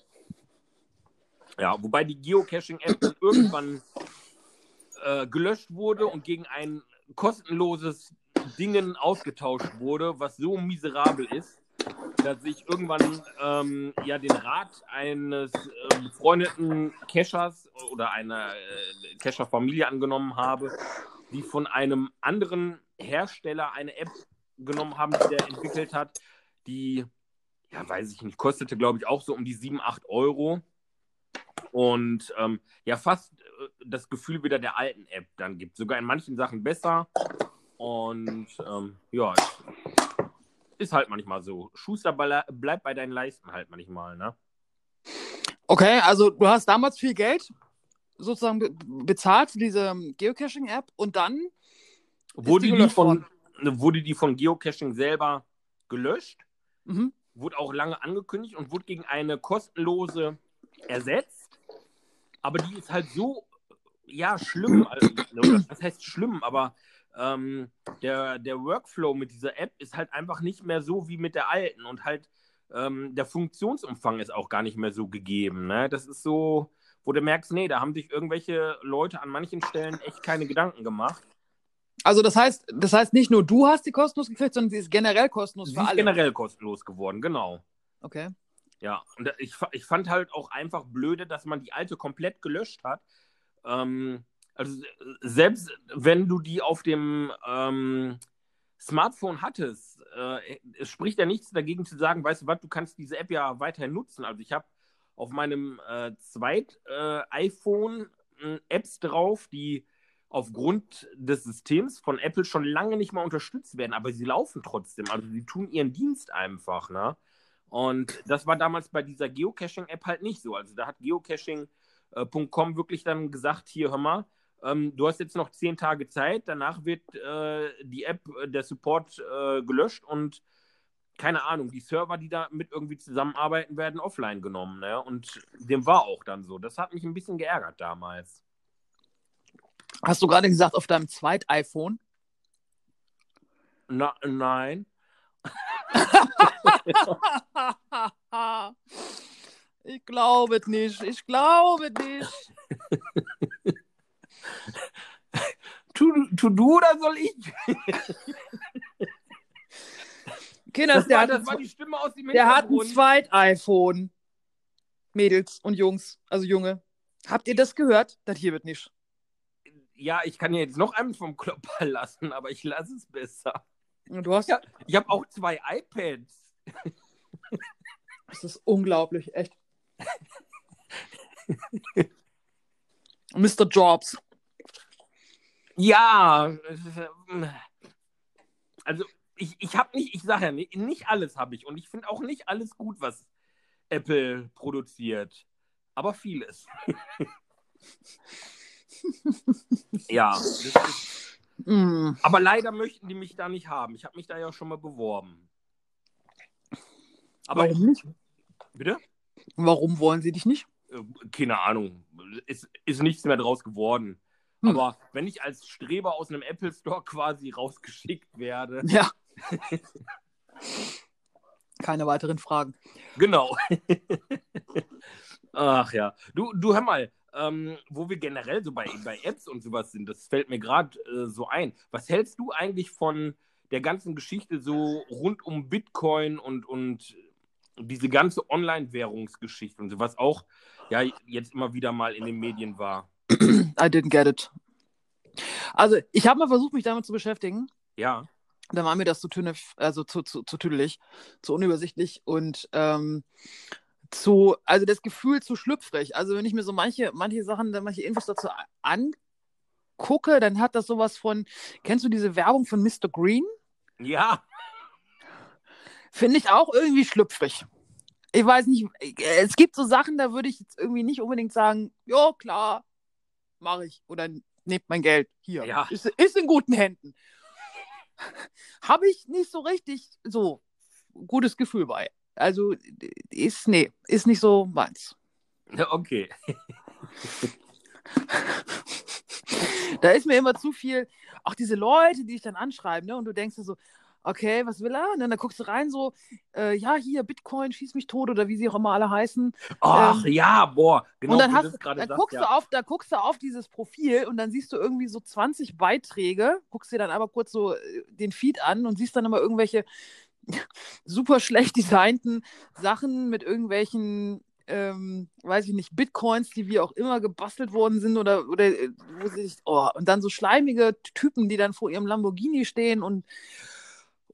Ja, wobei die Geocaching-App dann irgendwann äh, gelöscht wurde und gegen ein kostenloses Dingen ausgetauscht wurde, was so miserabel ist, dass ich irgendwann ähm, ja den Rat eines äh, befreundeten Cachers oder einer äh, Cacher-Familie angenommen habe, die von einem anderen Hersteller eine App genommen haben, die der entwickelt hat, die, ja, weiß ich nicht, kostete, glaube ich, auch so um die 7, 8 Euro und ähm, ja, fast äh, das Gefühl wieder der alten App dann gibt. Sogar in manchen Sachen besser. Und ähm, ja, ist halt manchmal so. Schuster bleibt bei deinen Leisten halt manchmal, ne? Okay, also du hast damals viel Geld sozusagen be bezahlt für diese ähm, Geocaching-App und dann wurde die, die von, wurde die von Geocaching selber gelöscht, mhm. wurde auch lange angekündigt und wurde gegen eine kostenlose ersetzt aber die ist halt so, ja, schlimm. Also, das heißt schlimm, aber ähm, der, der Workflow mit dieser App ist halt einfach nicht mehr so wie mit der alten und halt ähm, der Funktionsumfang ist auch gar nicht mehr so gegeben. Ne? Das ist so, wo du merkst, nee, da haben sich irgendwelche Leute an manchen Stellen echt keine Gedanken gemacht. Also das heißt, das heißt nicht nur du hast die kostenlos gekriegt, sondern sie ist generell kostenlos sie für alle. Sie ist generell kostenlos geworden, genau. Okay. Ja, und ich, ich fand halt auch einfach blöde, dass man die alte komplett gelöscht hat. Ähm, also selbst wenn du die auf dem ähm, Smartphone hattest, äh, es spricht ja nichts dagegen zu sagen, weißt du was, du kannst diese App ja weiterhin nutzen. Also ich habe auf meinem äh, Zweit-iPhone äh, Apps drauf, die aufgrund des Systems von Apple schon lange nicht mal unterstützt werden, aber sie laufen trotzdem. Also sie tun ihren Dienst einfach, ne? Und das war damals bei dieser Geocaching-App halt nicht so. Also da hat Geocaching.com äh, wirklich dann gesagt, hier, hör mal, ähm, du hast jetzt noch zehn Tage Zeit, danach wird äh, die App, äh, der Support äh, gelöscht und keine Ahnung, die Server, die da mit irgendwie zusammenarbeiten, werden offline genommen. Ne? Und dem war auch dann so. Das hat mich ein bisschen geärgert damals. Hast du gerade gesagt, auf deinem Zweit-iPhone? Na, nein. [LAUGHS] ich glaube nicht. Ich glaube nicht. tu, tu du oder soll ich? Kinders, das, der, war, hat, das war die Stimme aus dem der hat ein. Zweit-iPhone. Mädels und Jungs, also Junge. Habt ihr das gehört? Das hier wird nicht. Ja, ich kann ja jetzt noch einen vom Klopper lassen, aber ich lasse es besser. Du hast. Ja, ich habe auch zwei iPads. [LAUGHS] Das ist unglaublich, echt. [LAUGHS] Mr. Jobs. Ja, ähm, also ich, ich habe nicht, ich sage ja nicht, nicht alles habe ich und ich finde auch nicht alles gut, was Apple produziert, aber vieles. [LAUGHS] ja, ist, Mm. aber leider möchten die mich da nicht haben. Ich habe mich da ja schon mal beworben. Aber Warum nicht? bitte? Warum wollen sie dich nicht? Äh, Keine Ahnung. Ist, ist nichts mehr draus geworden. Hm. Aber wenn ich als Streber aus einem Apple Store quasi rausgeschickt werde, Ja. [LAUGHS] Keine weiteren Fragen. Genau. [LAUGHS] Ach ja. Du, du hör mal, ähm, wo wir generell so bei, bei Apps und sowas sind, das fällt mir gerade äh, so ein. Was hältst du eigentlich von der ganzen Geschichte so rund um Bitcoin und, und diese ganze Online-Währungsgeschichte und so, was auch ja jetzt immer wieder mal in den Medien war? [CLEARS THROAT] I didn't get it. Also, ich habe mal versucht, mich damit zu beschäftigen. Ja. Da war mir das zu tünnef, also zu, zu, zu tüdelig, zu unübersichtlich und ähm, zu, also das Gefühl zu schlüpfrig. Also wenn ich mir so manche, manche Sachen, manche Infos dazu angucke, dann hat das sowas von, kennst du diese Werbung von Mr. Green? Ja. Finde ich auch irgendwie schlüpfrig. Ich weiß nicht, es gibt so Sachen, da würde ich jetzt irgendwie nicht unbedingt sagen, ja klar, mache ich oder nehmt mein Geld hier. Ja. Ist, ist in guten Händen. [LAUGHS] Habe ich nicht so richtig so gutes Gefühl bei. Also ist, nee, ist nicht so meins. [LAUGHS] Okay. [LAUGHS] Da ist mir immer zu viel, auch diese Leute, die dich dann anschreiben, ne? Und du denkst dir so, okay, was will er? Und dann guckst du rein, so, äh, ja, hier, Bitcoin, schieß mich tot oder wie sie auch immer alle heißen. Ach ja, boah, genau und dann, hast, dann sagst, guckst ja. du auf, da guckst du auf dieses Profil und dann siehst du irgendwie so 20 Beiträge, guckst dir dann aber kurz so äh, den Feed an und siehst dann immer irgendwelche [LAUGHS] super schlecht designten Sachen mit irgendwelchen, ähm, weiß ich nicht, Bitcoins, die wie auch immer gebastelt worden sind oder, oder äh, wo sie sich, oh, und dann so schleimige Typen, die dann vor ihrem Lamborghini stehen und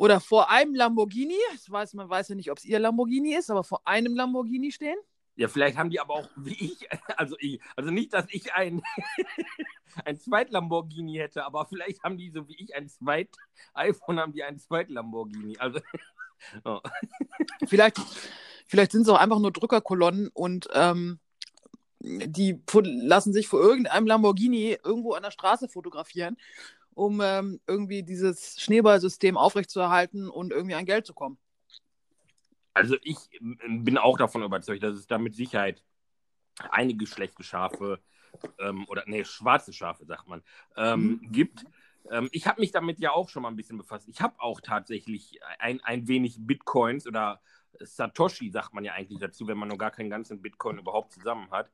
oder vor einem Lamborghini, ich weiß, man weiß ja nicht, ob es ihr Lamborghini ist, aber vor einem Lamborghini stehen. Ja, vielleicht haben die aber auch, wie ich, [LAUGHS] also ich, also nicht, dass ich ein, [LAUGHS] ein Zweit-Lamborghini hätte, aber vielleicht haben die, so wie ich, ein Zweit-iPhone, haben die ein Zweit-Lamborghini. Also, [LAUGHS] oh. Vielleicht, vielleicht sind es auch einfach nur Drückerkolonnen und ähm, die lassen sich vor irgendeinem Lamborghini irgendwo an der Straße fotografieren, um ähm, irgendwie dieses Schneeballsystem aufrechtzuerhalten und irgendwie an Geld zu kommen. also ich ähm, bin auch davon überzeugt, dass es da mit Sicherheit einige schlechte Schafe ähm, oder nee, schwarze Schafe, sagt man, ähm, gibt. Ähm, ich habe mich damit ja auch schon mal ein bisschen befasst. Ich habe auch tatsächlich ein, ein wenig Bitcoins oder Satoshi, sagt man ja eigentlich dazu, wenn man noch gar keinen ganzen Bitcoin überhaupt zusammen hat.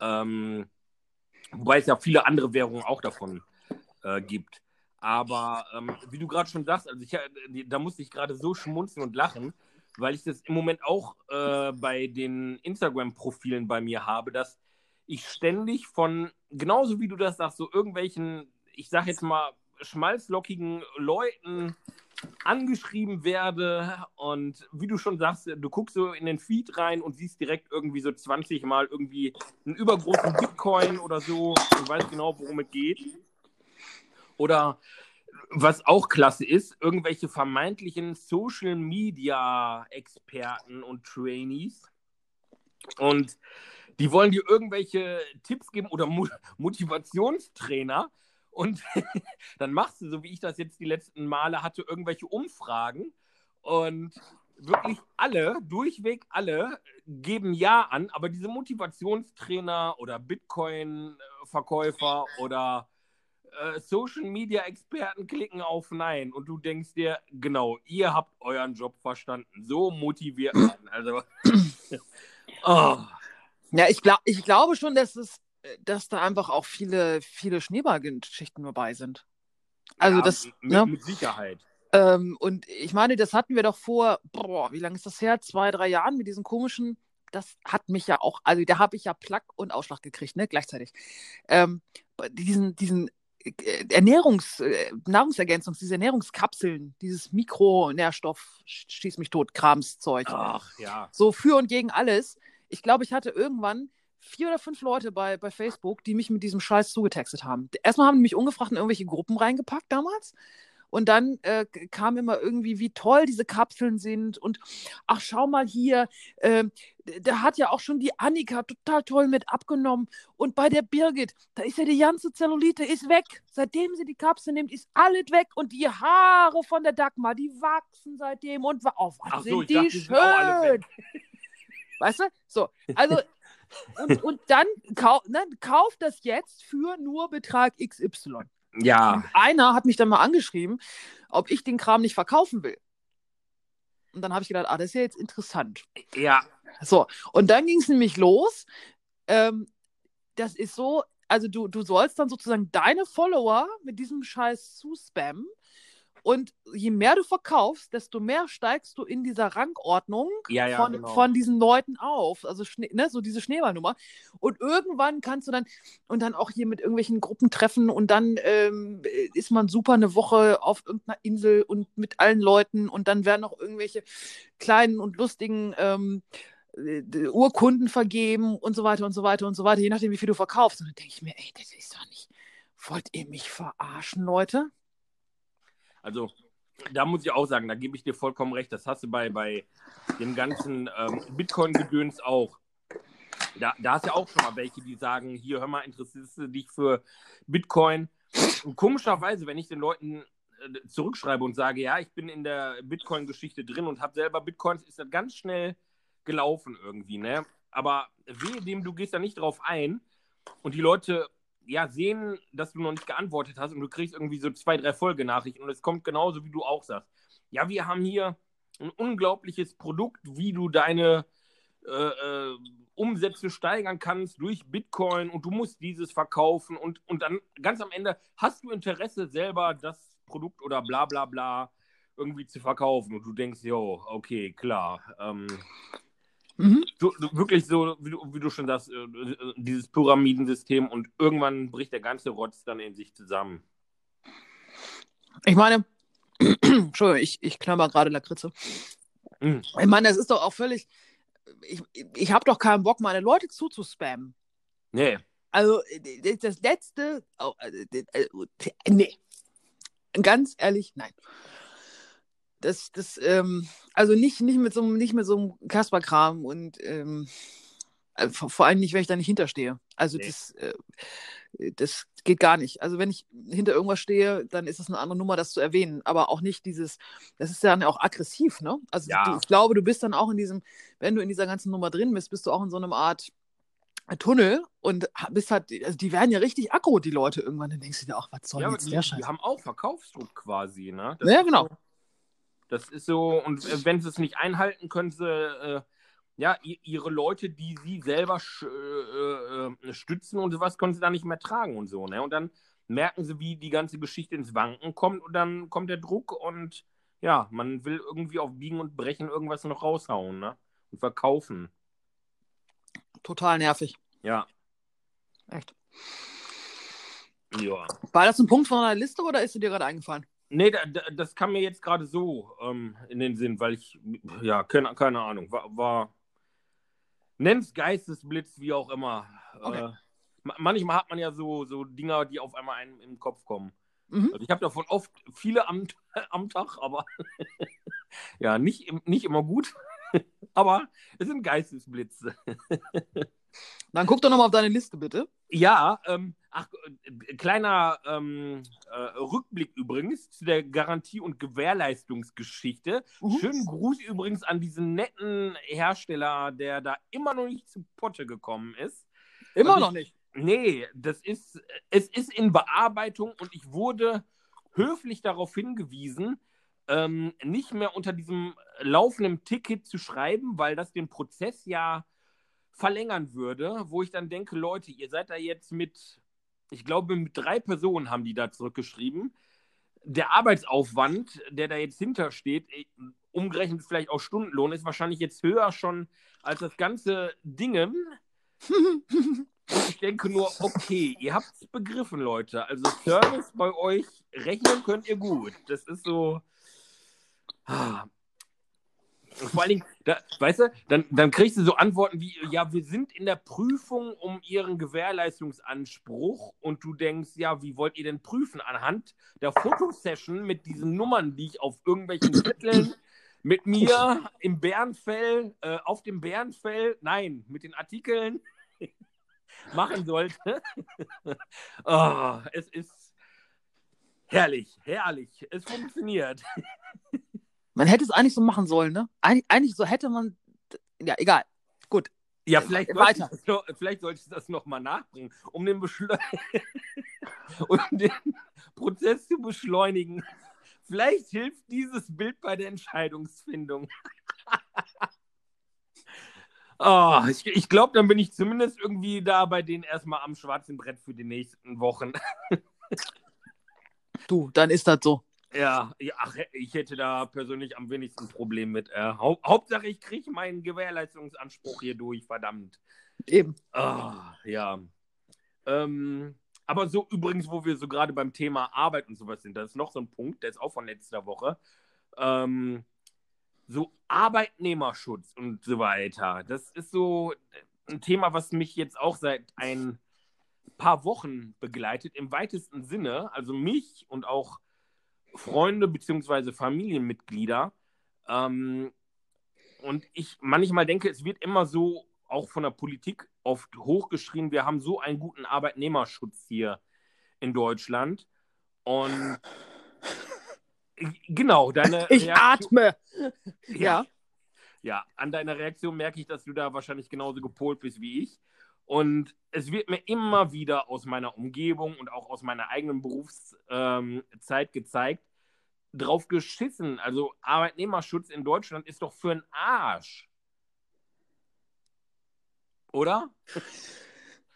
Ähm, wobei es ja viele andere Währungen auch davon äh, gibt. Aber ähm, wie du gerade schon sagst, also ich, äh, da musste ich gerade so schmunzeln und lachen, weil ich das im Moment auch äh, bei den Instagram-Profilen bei mir habe, dass ich ständig von, genauso wie du das sagst, so irgendwelchen, ich sag jetzt mal, schmalzlockigen Leuten angeschrieben werde und wie du schon sagst, du guckst so in den Feed rein und siehst direkt irgendwie so 20 Mal irgendwie einen übergroßen Bitcoin oder so und weißt genau, worum es geht. Oder was auch klasse ist, irgendwelche vermeintlichen Social Media Experten und Trainees. Und die wollen dir irgendwelche Tipps geben oder Mo [LAUGHS] Motivationstrainer. Und [LAUGHS] dann machst du, so wie ich das jetzt die letzten Male hatte, irgendwelche Umfragen. Und wirklich alle, durchweg alle, geben Ja an. Aber diese Motivationstrainer oder Bitcoin-Verkäufer oder äh, Social Media Experten klicken auf Nein und du denkst dir, genau, ihr habt euren Job verstanden. So motiviert [LAUGHS] man. Also. [CLEARS THROAT] oh. Ja, ich, glaub, ich glaube schon, dass es, dass da einfach auch viele, viele Schneeballgeschichten dabei sind. Also ja, das. Mit, ne? mit Sicherheit. Ähm, und ich meine, das hatten wir doch vor, boah, wie lange ist das her? Zwei, drei Jahren mit diesen komischen das hat mich ja auch, also da habe ich ja Plack und Ausschlag gekriegt, ne, gleichzeitig. Ähm, diesen, diesen Ernährungs, äh, Nahrungsergänzungs, diese Ernährungskapseln, dieses Mikronährstoff, schieß mich tot, Kramszeug. Ach ja. So für und gegen alles. Ich glaube, ich hatte irgendwann vier oder fünf Leute bei, bei Facebook, die mich mit diesem Scheiß zugetextet haben. Erstmal haben die mich ungefragt in irgendwelche Gruppen reingepackt damals. Und dann äh, kam immer irgendwie, wie toll diese Kapseln sind. Und ach, schau mal hier, äh, da hat ja auch schon die Annika total toll mit abgenommen. Und bei der Birgit, da ist ja die ganze Zellulite ist weg. Seitdem sie die Kapsel nimmt, ist alles weg. Und die Haare von der Dagmar, die wachsen seitdem. Und oh, was ach sind so, die dachte, schön. [LAUGHS] weißt du? So, also. und, und dann kau ne, kauft das jetzt für nur Betrag XY. Ja. Und einer hat mich dann mal angeschrieben, ob ich den Kram nicht verkaufen will. Und dann habe ich gedacht, ah, das ist ja jetzt interessant. Ja. So, und dann ging es nämlich los. Ähm, das ist so, also du, du sollst dann sozusagen deine Follower mit diesem Scheiß zu spammen. Und je mehr du verkaufst, desto mehr steigst du in dieser Rangordnung ja, ja, von, genau. von diesen Leuten auf. Also ne, so diese Schneeballnummer. Und irgendwann kannst du dann, und dann auch hier mit irgendwelchen Gruppen treffen und dann ähm, ist man super eine Woche auf irgendeiner Insel und mit allen Leuten und dann werden auch irgendwelche kleinen und lustigen ähm, äh, Urkunden vergeben und so weiter und so weiter und so weiter, je nachdem, wie viel du verkaufst. Und dann denke ich mir, ey, das ist doch nicht. Wollt ihr mich verarschen, Leute? Also, da muss ich auch sagen, da gebe ich dir vollkommen recht. Das hast du bei, bei dem ganzen ähm, Bitcoin-Gedöns auch. Da, da hast du ja auch schon mal welche, die sagen: Hier, hör mal, interessierst du dich für Bitcoin? Und komischerweise, wenn ich den Leuten äh, zurückschreibe und sage: Ja, ich bin in der Bitcoin-Geschichte drin und habe selber Bitcoins, ist das ganz schnell gelaufen irgendwie, ne? Aber wehe dem, du gehst da nicht drauf ein und die Leute ja, sehen, dass du noch nicht geantwortet hast und du kriegst irgendwie so zwei, drei Folgenachrichten und es kommt genauso, wie du auch sagst. Ja, wir haben hier ein unglaubliches Produkt, wie du deine äh, äh, Umsätze steigern kannst durch Bitcoin und du musst dieses verkaufen und, und dann ganz am Ende hast du Interesse selber das Produkt oder bla bla bla irgendwie zu verkaufen und du denkst, jo, okay, klar. Ähm, Mhm. So, wirklich so, wie du, wie du schon sagst, äh, dieses Pyramidensystem und irgendwann bricht der ganze Rotz dann in sich zusammen. Ich meine, [CLEARS THROAT] Entschuldigung, ich, ich klammer gerade Lakritze. Mhm. Ich meine, das ist doch auch völlig. Ich, ich habe doch keinen Bock, meine Leute zuzuspammen. Nee. Also, das letzte. Oh, äh, äh, nee. Ganz ehrlich, nein das, das, ähm, also nicht, nicht mit so einem, nicht mit so einem Kasperkram und ähm, äh, vor allem nicht, wenn ich da nicht hinterstehe. Also nee. das, äh, das geht gar nicht. Also wenn ich hinter irgendwas stehe, dann ist es eine andere Nummer, das zu erwähnen. Aber auch nicht dieses, das ist dann auch aggressiv, ne? Also ja. du, ich glaube, du bist dann auch in diesem, wenn du in dieser ganzen Nummer drin bist, bist du auch in so einem Art Tunnel und bist halt, also die werden ja richtig aggro, die Leute irgendwann. Dann denkst du dir auch, was soll ja, jetzt die, der Scheiß? Die haben auch Verkaufsdruck quasi, ne? Das ja, genau. So das ist so, und wenn sie es nicht einhalten, können sie äh, ja ihre Leute, die sie selber äh, äh, stützen und sowas, können sie da nicht mehr tragen und so, ne? Und dann merken sie, wie die ganze Geschichte ins Wanken kommt und dann kommt der Druck und ja, man will irgendwie auf Biegen und Brechen irgendwas noch raushauen, ne? Und verkaufen. Total nervig. Ja. Echt. Ja. War das ein Punkt von einer Liste oder ist dir gerade eingefallen? Nee, da, da, das kam mir jetzt gerade so ähm, in den Sinn, weil ich, ja, keine, keine Ahnung, war, war nenn's Geistesblitz, wie auch immer. Okay. Äh, ma- manchmal hat man ja so, so Dinger, die auf einmal einem im Kopf kommen. Mhm. Also ich habe davon oft viele am, [LAUGHS] am Tag, aber [LAUGHS] ja, nicht, nicht immer gut. [LAUGHS] aber es sind Geistesblitze. Dann guck doch nochmal auf deine Liste, bitte. Ja, ähm, ach, äh, kleiner ähm, äh, Rückblick übrigens zu der Garantie- und Gewährleistungsgeschichte. Mhm. Schönen Gruß übrigens an diesen netten Hersteller, der da immer noch nicht zu Potte gekommen ist. Immer Und noch nicht. Nee, das ist, es ist in Bearbeitung und ich wurde höflich darauf hingewiesen, ähm, nicht mehr unter diesem laufenden Ticket zu schreiben, weil das den Prozess ja verlängern würde, wo ich dann denke, Leute, ihr seid da jetzt mit, ich glaube, mit drei Personen haben die da zurückgeschrieben. Der Arbeitsaufwand, der da jetzt hintersteht, eh, umgerechnet vielleicht auch Stundenlohn, ist wahrscheinlich jetzt höher schon als das ganze Dingen. Ich denke nur, okay, ihr habt es begriffen, Leute. Also Service bei euch, rechnen könnt ihr gut. Das ist so. Und Vor allen Dingen, da, weißt du, dann, dann kriegst du so Antworten wie, ja, wir sind in der Prüfung um ihren Gewährleistungsanspruch und du denkst, ja, wie wollt ihr denn prüfen? Anhand der Fotosession mit diesen Nummern, die ich auf irgendwelchen [COUGHS] Zetteln mit mir im Bärenfell, äh, auf dem Bärenfell, nein, mit den Artikeln [LAUGHS] machen sollte. [LAUGHS] oh, es ist herrlich, herrlich. Es funktioniert. [LAUGHS] Man hätte es eigentlich so machen sollen, ne? Eig eigentlich so hätte man. Ja, egal. Gut. Ja, vielleicht Weiter. sollte ich das noch, vielleicht sollte ich das nochmal nachbringen, um den, [LAUGHS] um den Prozess zu beschleunigen. Vielleicht hilft dieses Bild bei der Entscheidungsfindung. oh, [LAUGHS] ich ich glaube, dann bin ich zumindest irgendwie da bei denen erstmal am schwarzen Brett für die nächsten Wochen. [LAUGHS] Du, dann ist das so. Ja, ach, ich hätte da persönlich am wenigsten Problem mit. Äh, Hau Hauptsache, ich kriege meinen Gewährleistungsanspruch hier durch, verdammt. Eben. Ah, ja. Ähm, aber so übrigens, wo wir so gerade beim Thema Arbeit und sowas sind, das ist noch so ein Punkt, der ist auch von letzter Woche. Ähm, so Arbeitnehmerschutz und so weiter. Das ist so ein Thema, was mich jetzt auch seit ein paar Wochen begleitet, im weitesten Sinne. Also mich und auch Freunde bzw. Familienmitglieder. Ähm, und ich manchmal denke, es wird immer so auch von der Politik oft hochgeschrien, wir haben so einen guten Arbeitnehmerschutz hier in Deutschland. Und [LAUGHS] genau, deine Ich Reaktion- atme. ja. Ja. An deiner Reaktion merke ich, dass du da wahrscheinlich genauso gepolt bist wie ich. Und es wird mir immer wieder aus meiner Umgebung und auch aus meiner eigenen Berufszeit ähm, gezeigt, drauf geschissen. Also Arbeitnehmerschutz in Deutschland ist doch für einen Arsch. Oder?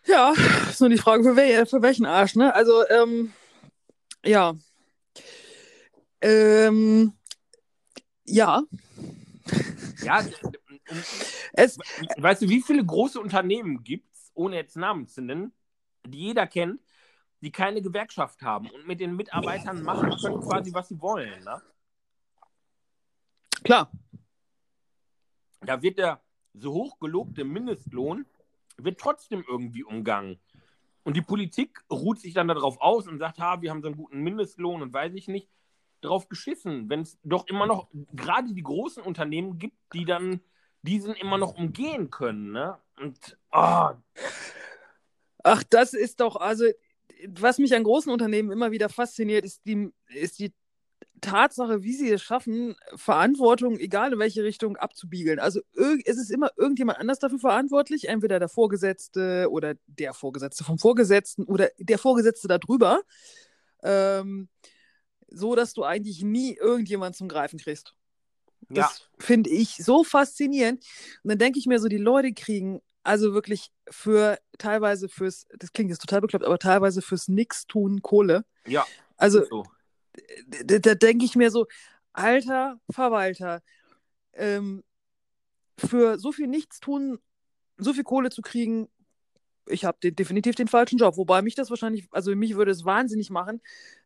Ja, ist nur die Frage, für, wel für welchen Arsch, ne? Also, ähm, ja. Ähm, ja. Ja, Es, weißt du, wie viele große Unternehmen gibt es, ohne jetzt Namen zu nennen, die jeder kennt, die keine Gewerkschaft haben und mit den Mitarbeitern machen können quasi, was sie wollen. Ne? klar. Da wird der so hoch gelobte Mindestlohn wird trotzdem irgendwie umgangen. Und die Politik ruht sich dann darauf aus und sagt, ha, wir haben so einen guten Mindestlohn und weiß ich nicht, drauf geschissen, wenn es doch immer noch gerade die großen Unternehmen gibt, die dann diesen immer noch umgehen können. Ne? Und ah, Ach, das ist doch, also, was mich an großen Unternehmen immer wieder fasziniert, ist die, ist die Tatsache, wie sie es schaffen, Verantwortung, egal in welche Richtung, abzubiegeln. Also es ist immer irgendjemand anders dafür verantwortlich, entweder der Vorgesetzte oder der Vorgesetzte vom Vorgesetzten oder der Vorgesetzte darüber, ähm, so dass du eigentlich nie irgendjemand zum Greifen kriegst. ja, Das finde ich so faszinierend. Und dann denke ich mir so, die Leute kriegen also wirklich für teilweise fürs, das klingt jetzt total bekloppt, aber teilweise fürs Nix-Tun Kohle. ja, Also so. da, da denke ich mir so, alter Verwalter, ähm, für so viel Nichtstun, so viel Kohle zu kriegen, ich habe definitiv den falschen Job. Wobei mich das wahrscheinlich, also mich würde es wahnsinnig machen,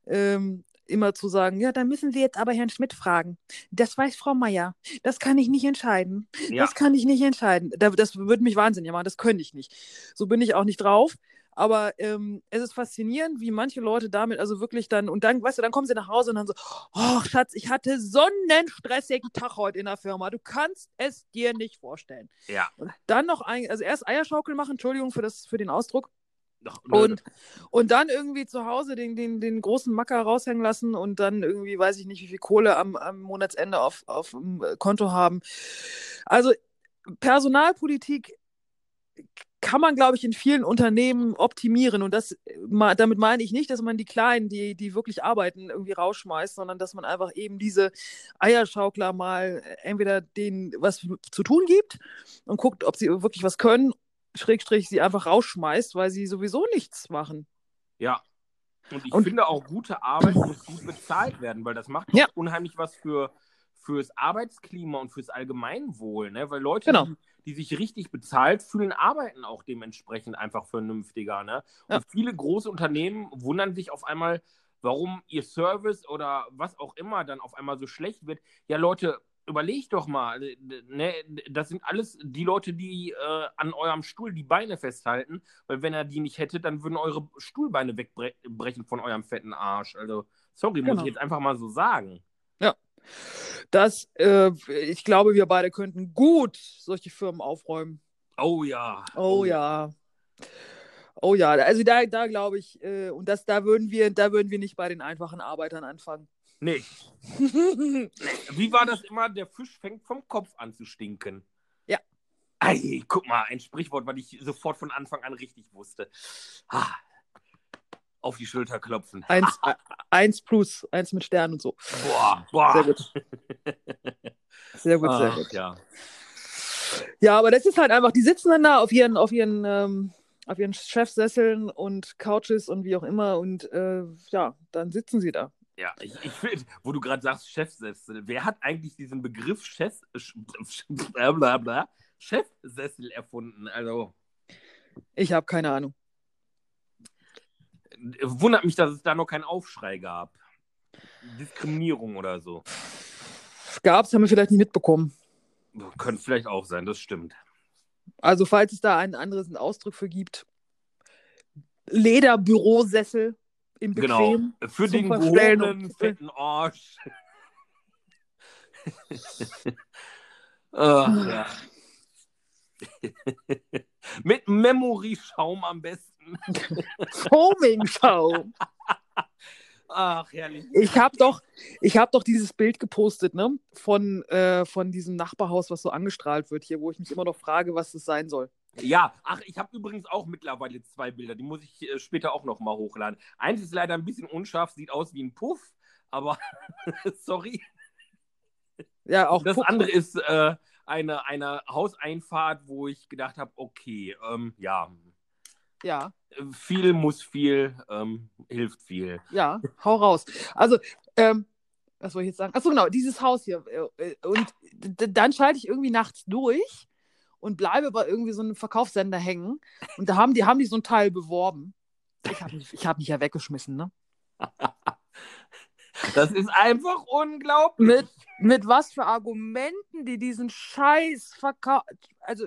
ähm, immer zu sagen, ja, dann müssen Sie jetzt aber Herrn Schmidt fragen. Das weiß Frau Meier. Das kann ich nicht entscheiden. Ja. Das kann ich nicht entscheiden. Da- Das würde mich wahnsinnig machen. Das könnte ich nicht. So bin ich auch nicht drauf. Aber ähm, es ist faszinierend, wie manche Leute damit, also wirklich dann, und dann, weißt du, dann kommen sie nach Hause und dann so, oh Schatz, ich hatte so einen stressigen Tag heute in der Firma. Du kannst es dir nicht vorstellen. Ja. Und dann noch ein, also erst Eierschaukel machen, Entschuldigung für, das, für den Ausdruck. Doch, Und, und dann irgendwie zu Hause den, den, den großen Macker raushängen lassen und dann irgendwie, weiß ich nicht, wie viel Kohle am, am Monatsende auf, auf dem äh, Konto haben. Also Personalpolitik kann man, glaube ich, in vielen Unternehmen optimieren. Und das, äh, damit meine ich nicht, dass man die Kleinen, die, die wirklich arbeiten, irgendwie rausschmeißt, sondern dass man einfach eben diese Eierschaukler mal äh, entweder denen was zu tun gibt und guckt, ob sie wirklich was können, Schrägstrich sie einfach rausschmeißt, weil sie sowieso nichts machen. Ja. Und ich Und- finde auch, gute Arbeit muss gut bezahlt werden, weil das macht Ja. unheimlich was für fürs Arbeitsklima und fürs Allgemeinwohl, ne? Weil Leute, Genau. die, die sich richtig bezahlt fühlen, arbeiten auch dementsprechend einfach vernünftiger, ne? Ja. Und viele große Unternehmen wundern sich auf einmal, warum ihr Service oder was auch immer dann auf einmal so schlecht wird. Ja, Leute, überlegt doch mal, äh, ne, das sind alles die Leute, die äh, an eurem Stuhl die Beine festhalten, weil wenn er die nicht hätte, dann würden eure Stuhlbeine wegbrechen von eurem fetten Arsch. Also, sorry, muss Genau. ich jetzt einfach mal so sagen. Das, äh, ich glaube, wir beide könnten gut solche Firmen aufräumen. Oh ja. Oh ja. Oh ja, also da, da glaube ich, äh, und das, da würden wir, da würden wir nicht bei den einfachen Arbeitern anfangen. Nee. [LAUGHS] Wie war das immer? Der Fisch fängt vom Kopf an zu stinken. Ja. Ei, guck mal, ein Sprichwort, was ich sofort von Anfang an richtig wusste. Ah, auf die Schulter klopfen. eins, [LAUGHS] eins plus, eins mit Stern und so. Boah, boah. Sehr gut. Sehr gut, sehr Ach, gut. Ja. Ja, aber das ist halt einfach, die sitzen dann da auf ihren, auf ihren, ähm, auf ihren Chefsesseln und Couches und wie auch immer und äh, ja, dann sitzen sie da. Ja, ich, ich finde, wo du gerade sagst, Chefsessel, wer hat eigentlich diesen Begriff Chef, Sch- bla bla bla, Chefsessel erfunden? Also, Ich habe keine Ahnung. wundert mich, dass es da noch keinen Aufschrei gab. Diskriminierung oder so. Gab's, haben wir vielleicht nicht mitbekommen. Könnte vielleicht auch sein, das stimmt. Also falls es da einen anderen Ausdruck für gibt. Lederbürosessel im Genau. Bequem. Für Zum den gehobenen, fetten Arsch. [LAUGHS] Ja. [LAUGHS] Mit Memory-Schaum am besten. [LAUGHS] Foaming-Schaum. Ach, herrlich. Ich habe doch, ich hab doch dieses Bild gepostet, ne? Von, äh, von diesem Nachbarhaus, was so angestrahlt wird hier, wo ich mich immer noch frage, was das sein soll. Ja, ach, ich habe übrigens auch mittlerweile zwei Bilder. Die muss ich äh, später auch noch mal hochladen. Eins ist leider ein bisschen unscharf, sieht aus wie ein Puff, aber [LAUGHS] sorry. Ja, auch Das Puck- andere ist äh, eine, eine Hauseinfahrt, wo ich gedacht habe, okay, ähm, ja, Ja, viel muss viel, ähm, hilft viel. ja, hau raus. Also, ähm, was soll ich jetzt sagen? Achso, genau, dieses Haus hier. äh, äh, Und dann schalte ich irgendwie nachts durch und bleibe bei irgendwie so einem Verkaufssender hängen. Und da haben die, haben die so ein Teil beworben. Ich habe mich, ich hab mich ja weggeschmissen, ne? [LAUGHS] Das ist einfach unglaublich. Mit, mit was für Argumenten die diesen Scheiß verkaufen. Also,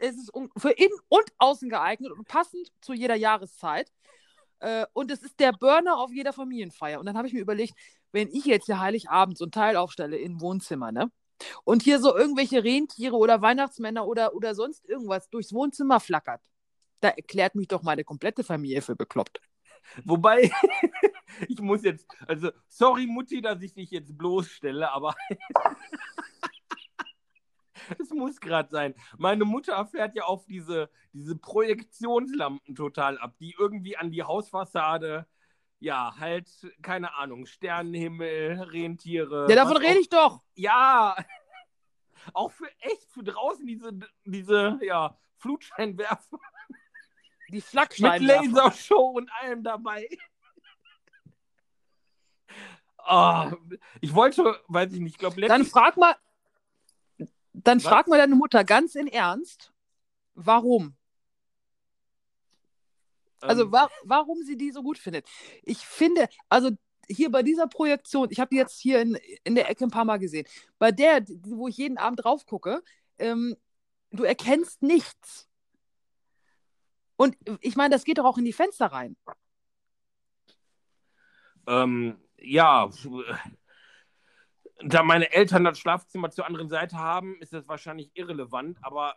es ist für innen und außen geeignet und passend zu jeder Jahreszeit. Äh, und es ist der Burner auf jeder Familienfeier. Und dann habe ich mir überlegt, wenn ich jetzt hier Heiligabend so ein Teil aufstelle im Wohnzimmer, ne? Und hier so irgendwelche Rentiere oder Weihnachtsmänner oder, oder sonst irgendwas durchs Wohnzimmer flackert, da erklärt mich doch meine komplette Familie für bekloppt. Wobei, [LAUGHS] ich muss jetzt, also, sorry Mutti, dass ich dich jetzt bloßstelle, aber [LAUGHS] es muss gerade sein. Meine Mutter fährt ja auf diese, diese Projektionslampen total ab, die irgendwie an die Hausfassade, ja, halt, keine Ahnung, Sternenhimmel, Rentiere. Ja, davon rede ich doch. Ja, [LAUGHS] auch für echt, für draußen diese, diese, ja, Flutscheinwerfer Die mit Flakscheinwerfer. Lasershow und allem dabei. [LAUGHS] Ah, ich wollte, weiß ich nicht, ich glaube, Dann frag mal, dann Was? frag mal deine Mutter ganz in Ernst, warum? Also ähm, wa warum sie die so gut findet. Ich finde, also hier bei dieser Projektion, ich habe die jetzt hier in, in der Ecke ein paar Mal gesehen, bei der, wo ich jeden Abend drauf gucke, ähm, du erkennst nichts. Und ich meine, das geht doch auch in die Fenster rein. Ähm, ja, da meine Eltern das Schlafzimmer zur anderen Seite haben, ist das wahrscheinlich irrelevant, aber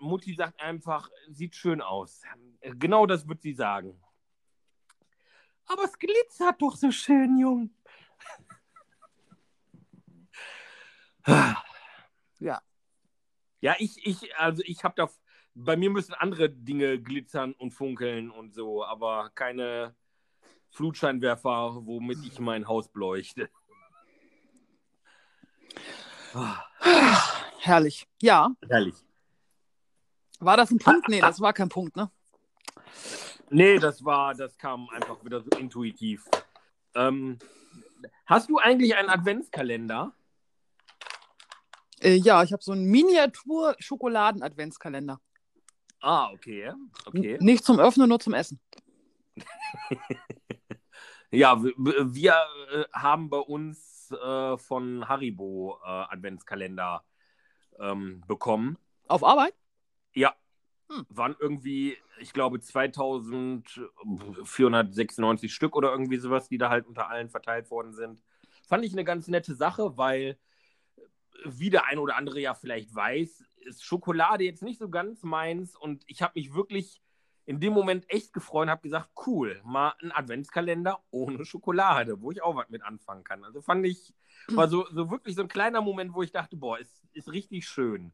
Mutti sagt einfach, sieht schön aus. Genau das wird sie sagen. Aber es glitzert doch so schön, Jung. [LAUGHS] Ja. Ja, ich, ich, also ich habe da, bei mir müssen andere Dinge glitzern und funkeln und so, aber keine Flutscheinwerfer, womit ich mein Haus beleuchte. Herrlich. Ja. herrlich. War das ein Punkt? Nee, das war kein Punkt, ne? Nee, das war, das kam einfach wieder so intuitiv. Ähm, hast du eigentlich einen Adventskalender? Äh, ja, ich habe so einen Miniatur-Schokoladen-Adventskalender. Ah, okay. Okay. Nicht zum Öffnen, nur zum Essen. [LAUGHS] Ja, wir äh, haben bei uns äh, von Haribo äh, Adventskalender ähm, bekommen. Auf Arbeit? Ja. Hm. Waren irgendwie, ich glaube, 2496 Stück oder irgendwie sowas, die da halt unter allen verteilt worden sind. Fand ich eine ganz nette Sache, weil, wie der eine oder andere ja vielleicht weiß, ist Schokolade jetzt nicht so ganz meins und ich habe mich wirklich in dem Moment echt gefreut und habe gesagt, cool, mal ein Adventskalender ohne Schokolade, wo ich auch was mit anfangen kann. Also fand ich, war so, so wirklich so ein kleiner Moment, wo ich dachte, boah, ist, ist richtig schön.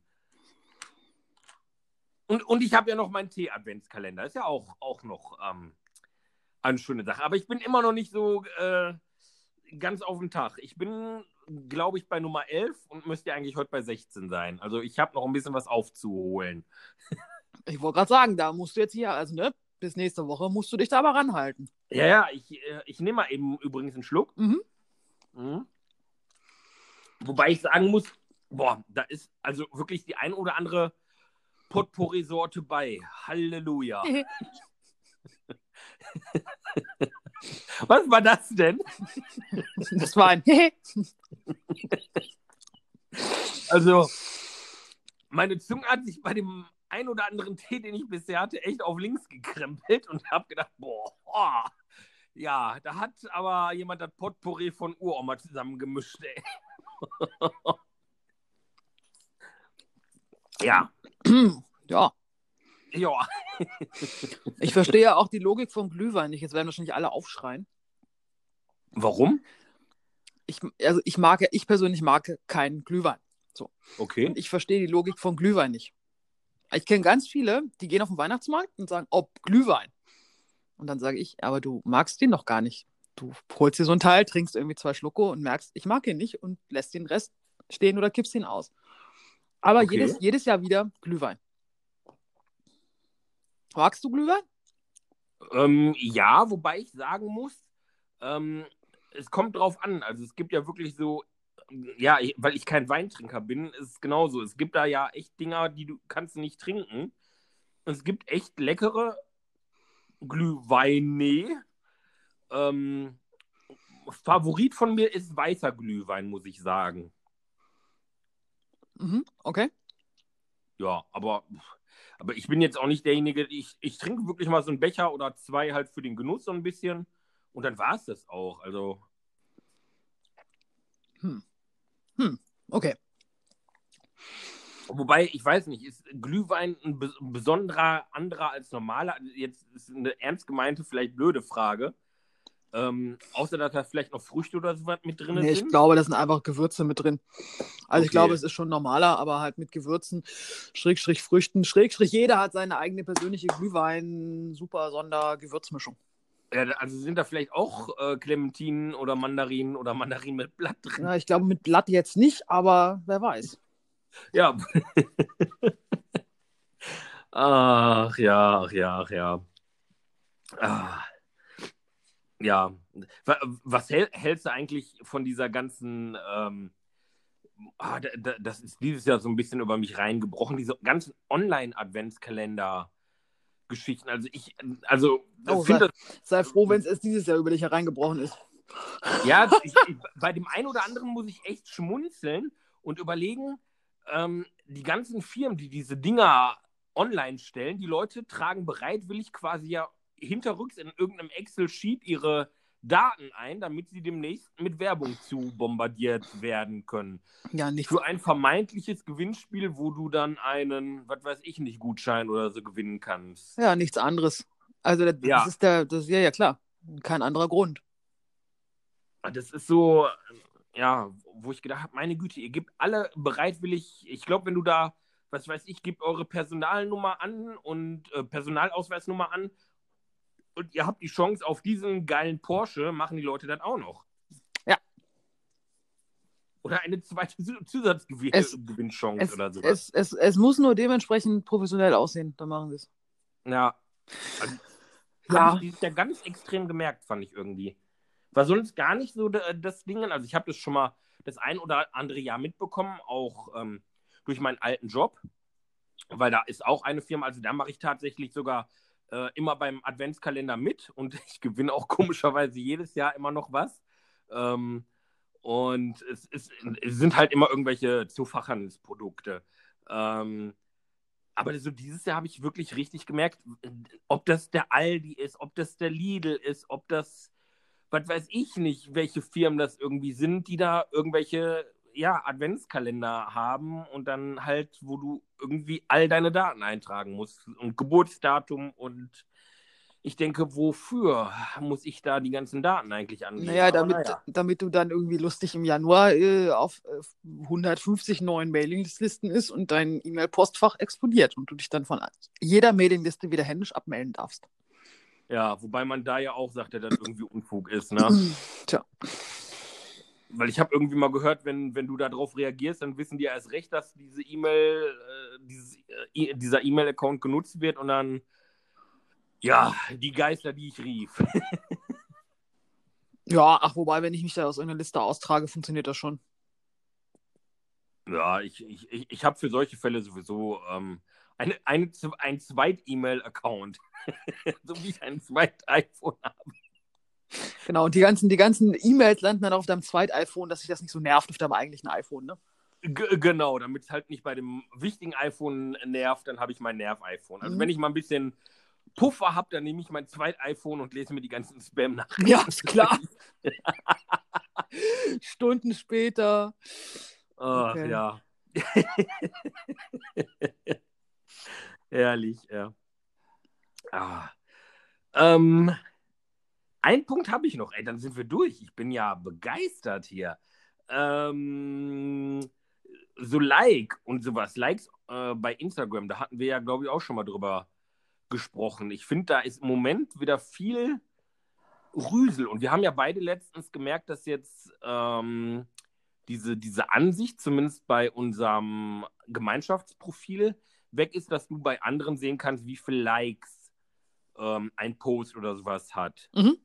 Und, und ich habe ja noch meinen Tee-Adventskalender. Ist ja auch, auch noch ähm, eine schöne Sache. Aber ich bin immer noch nicht so äh, ganz auf dem Tag. Ich bin, glaube ich, bei Nummer 11 und müsste eigentlich heute bei 16 sein. Also ich habe noch ein bisschen was aufzuholen. [LAUGHS] Ich wollte gerade sagen, da musst du jetzt hier, also ne, bis nächste Woche musst du dich da aber ranhalten. Ja, ja, ich, äh, ich nehme mal eben übrigens einen Schluck. Mhm. Mhm. Wobei ich sagen muss, boah, da ist also wirklich die ein oder andere Potpourri-Sorte bei. Halleluja. [LAUGHS] Was war das denn? Das war ein [LAUGHS] Also, meine Zunge hat sich bei dem ein oder anderen Tee, den ich bisher hatte, echt auf links gekrempelt und habe gedacht, boah, oh, ja, da hat aber jemand das Potpourri von Uroma zusammengemischt, ey. [LAUGHS] ja, [CLEARS THROAT] Ja, ja. [LAUGHS] ich verstehe ja auch die Logik vom Glühwein nicht. Jetzt werden wahrscheinlich alle aufschreien. Warum? Ich, also ich mag, ich persönlich mag keinen Glühwein. Okay. Und ich verstehe die Logik von Glühwein nicht. Ich kenne ganz viele, die gehen auf den Weihnachtsmarkt und sagen, ob Glühwein. Und dann sage ich, aber du magst den doch gar nicht. Du holst dir so ein Teil, trinkst irgendwie zwei Schlucke und merkst, ich mag ihn nicht und lässt den Rest stehen oder kippst ihn aus. Aber Okay. jedes, jedes Jahr wieder Glühwein. Magst du Glühwein? Ähm, ja, wobei ich sagen muss, ähm, es kommt drauf an. Also es gibt ja wirklich so, ja, ich- weil ich kein Weintrinker bin, ist es genauso. Es gibt da ja echt Dinger, die du kannst nicht trinken. Und es gibt echt leckere Glühweine. Ähm, Favorit von mir ist weißer Glühwein, muss ich sagen. Mhm, okay. Ja, aber, aber ich bin jetzt auch nicht derjenige, ich, ich trinke wirklich mal so einen Becher oder zwei halt für den Genuss so ein bisschen und dann war es das auch. Also, Okay. wobei, ich weiß nicht, ist Glühwein ein bes- besonderer anderer als normaler? Jetzt ist eine ernst gemeinte, vielleicht blöde Frage. Ähm, außer, dass da vielleicht noch Früchte oder sowas mit drin Nee, ich sind. glaube, da sind einfach Gewürze mit drin. Also ich Okay. glaube, es ist schon normaler, aber halt mit Gewürzen, Schrägstrich Früchten, Schrägstrich jeder hat seine eigene persönliche Glühwein, super Sonder-Gewürzmischung. Ja, also sind da vielleicht auch äh, Clementinen oder Mandarinen oder Mandarinen mit Blatt drin? Ja, ich glaube mit Blatt jetzt nicht, aber wer weiß. Ja. [LAUGHS] ach ja, ach ja, ach ja. Ah. Ja. Wa- Was hält, hältst du eigentlich von dieser ganzen, ähm, ah, da, da, das ist dieses Jahr so ein bisschen über mich reingebrochen, diese ganzen Online-Adventskalender-Geschichten. Also ich, also Oh, finde das Sei froh, wenn es erst dieses Jahr über dich hereingebrochen ist. Ja, ich, ich, bei dem einen oder anderen muss ich echt schmunzeln und überlegen, ähm, die ganzen Firmen, die diese Dinger online stellen, die Leute tragen bereitwillig quasi ja hinterrücks in irgendeinem Excel-Sheet ihre Daten ein, damit sie demnächst mit Werbung zu bombardiert werden können. Ja, nicht. Für ein vermeintliches Gewinnspiel, wo du dann einen, was weiß ich nicht, Gutschein oder so gewinnen kannst. Ja, nichts anderes. Also das, Ja. das ist der, das, ja, ja klar. Kein anderer Grund. Das ist so, ja, wo ich gedacht habe, meine Güte, ihr gebt alle bereitwillig, ich glaube, wenn du da, was weiß ich, gebt eure Personalnummer an und äh, Personalausweisnummer an und ihr habt die Chance auf diesen geilen Porsche, machen die Leute das auch noch. Ja. Oder eine zweite Zusatzgewinnchance Es, oder sowas. es, es, es muss nur dementsprechend professionell aussehen, dann machen sie es. Ja. Also, Ja. Ich Jahr ganz extrem gemerkt, fand ich irgendwie. War sonst gar nicht so da- das Ding. Also ich habe das schon mal das ein oder andere Jahr mitbekommen, auch ähm, durch meinen alten Job. Weil da ist auch eine Firma, also da mache ich tatsächlich sogar äh, immer beim Adventskalender mit und [LAUGHS] ich gewinne auch komischerweise jedes Jahr immer noch was. Ähm, und es, ist, es sind halt immer irgendwelche Zufachhandelsprodukte. Ähm, aber so dieses Jahr habe ich wirklich richtig gemerkt, ob das der Aldi ist, ob das der Lidl ist, ob das, was weiß ich nicht, welche Firmen das irgendwie sind, die da irgendwelche ja, Adventskalender haben und dann halt, wo du irgendwie all deine Daten eintragen musst und Geburtsdatum und ich denke, wofür muss ich da die ganzen Daten eigentlich angeben? Naja, damit, naja. damit du dann irgendwie lustig im Januar äh, auf äh, 150 neuen Mailinglisten ist und dein E-Mail-Postfach explodiert und du dich dann von jeder Mailingliste wieder händisch abmelden darfst. Ja, wobei man da ja auch sagt, dass das irgendwie Unfug ist, ne? [CLEARS THROAT] Tja. Weil ich habe irgendwie mal gehört, wenn, wenn du darauf reagierst, dann wissen die ja erst recht, dass diese E-Mail, äh, dieses, äh, dieser E-Mail-Account genutzt wird und dann, ja, die Geister, die ich rief. [LAUGHS] Ja, ach, wobei, wenn ich mich da aus irgendeiner Liste austrage, funktioniert das schon. Ja, ich, ich, ich, ich habe für solche Fälle sowieso ähm, eine, eine, ein Zweit-E-Mail-Account. [LAUGHS] so wie ich ein Zweit-iPhone habe. Genau, und die ganzen, die ganzen E-Mails landen dann auf deinem Zweit-iPhone, dass sich das nicht so nervt auf deinem eigentlichen iPhone, ne? G genau, damit es halt nicht bei dem wichtigen iPhone nervt, dann habe ich mein Nerv-iPhone. Also Mhm. wenn ich mal ein bisschen Puffer habe, dann nehme ich mein Zweit-iPhone und lese mir die ganzen Spam-Nachrichten. Ja, ist [LAUGHS] klar. Stunden später. Ach, Okay. ja. [LAUGHS] Ehrlich, ja. Ah. Ähm, einen Punkt habe ich noch, ey, dann sind wir durch. Ich bin ja begeistert hier. Ähm, so Like und sowas, Likes äh, bei Instagram, da hatten wir ja, glaube ich, auch schon mal drüber gesprochen. Ich finde, da ist im Moment wieder viel Rüsel. Und wir haben ja beide letztens gemerkt, dass jetzt ähm, diese, diese Ansicht, zumindest bei unserem Gemeinschaftsprofil, weg ist, dass du bei anderen sehen kannst, wie viele Likes ähm, ein Post oder sowas hat. Mhm.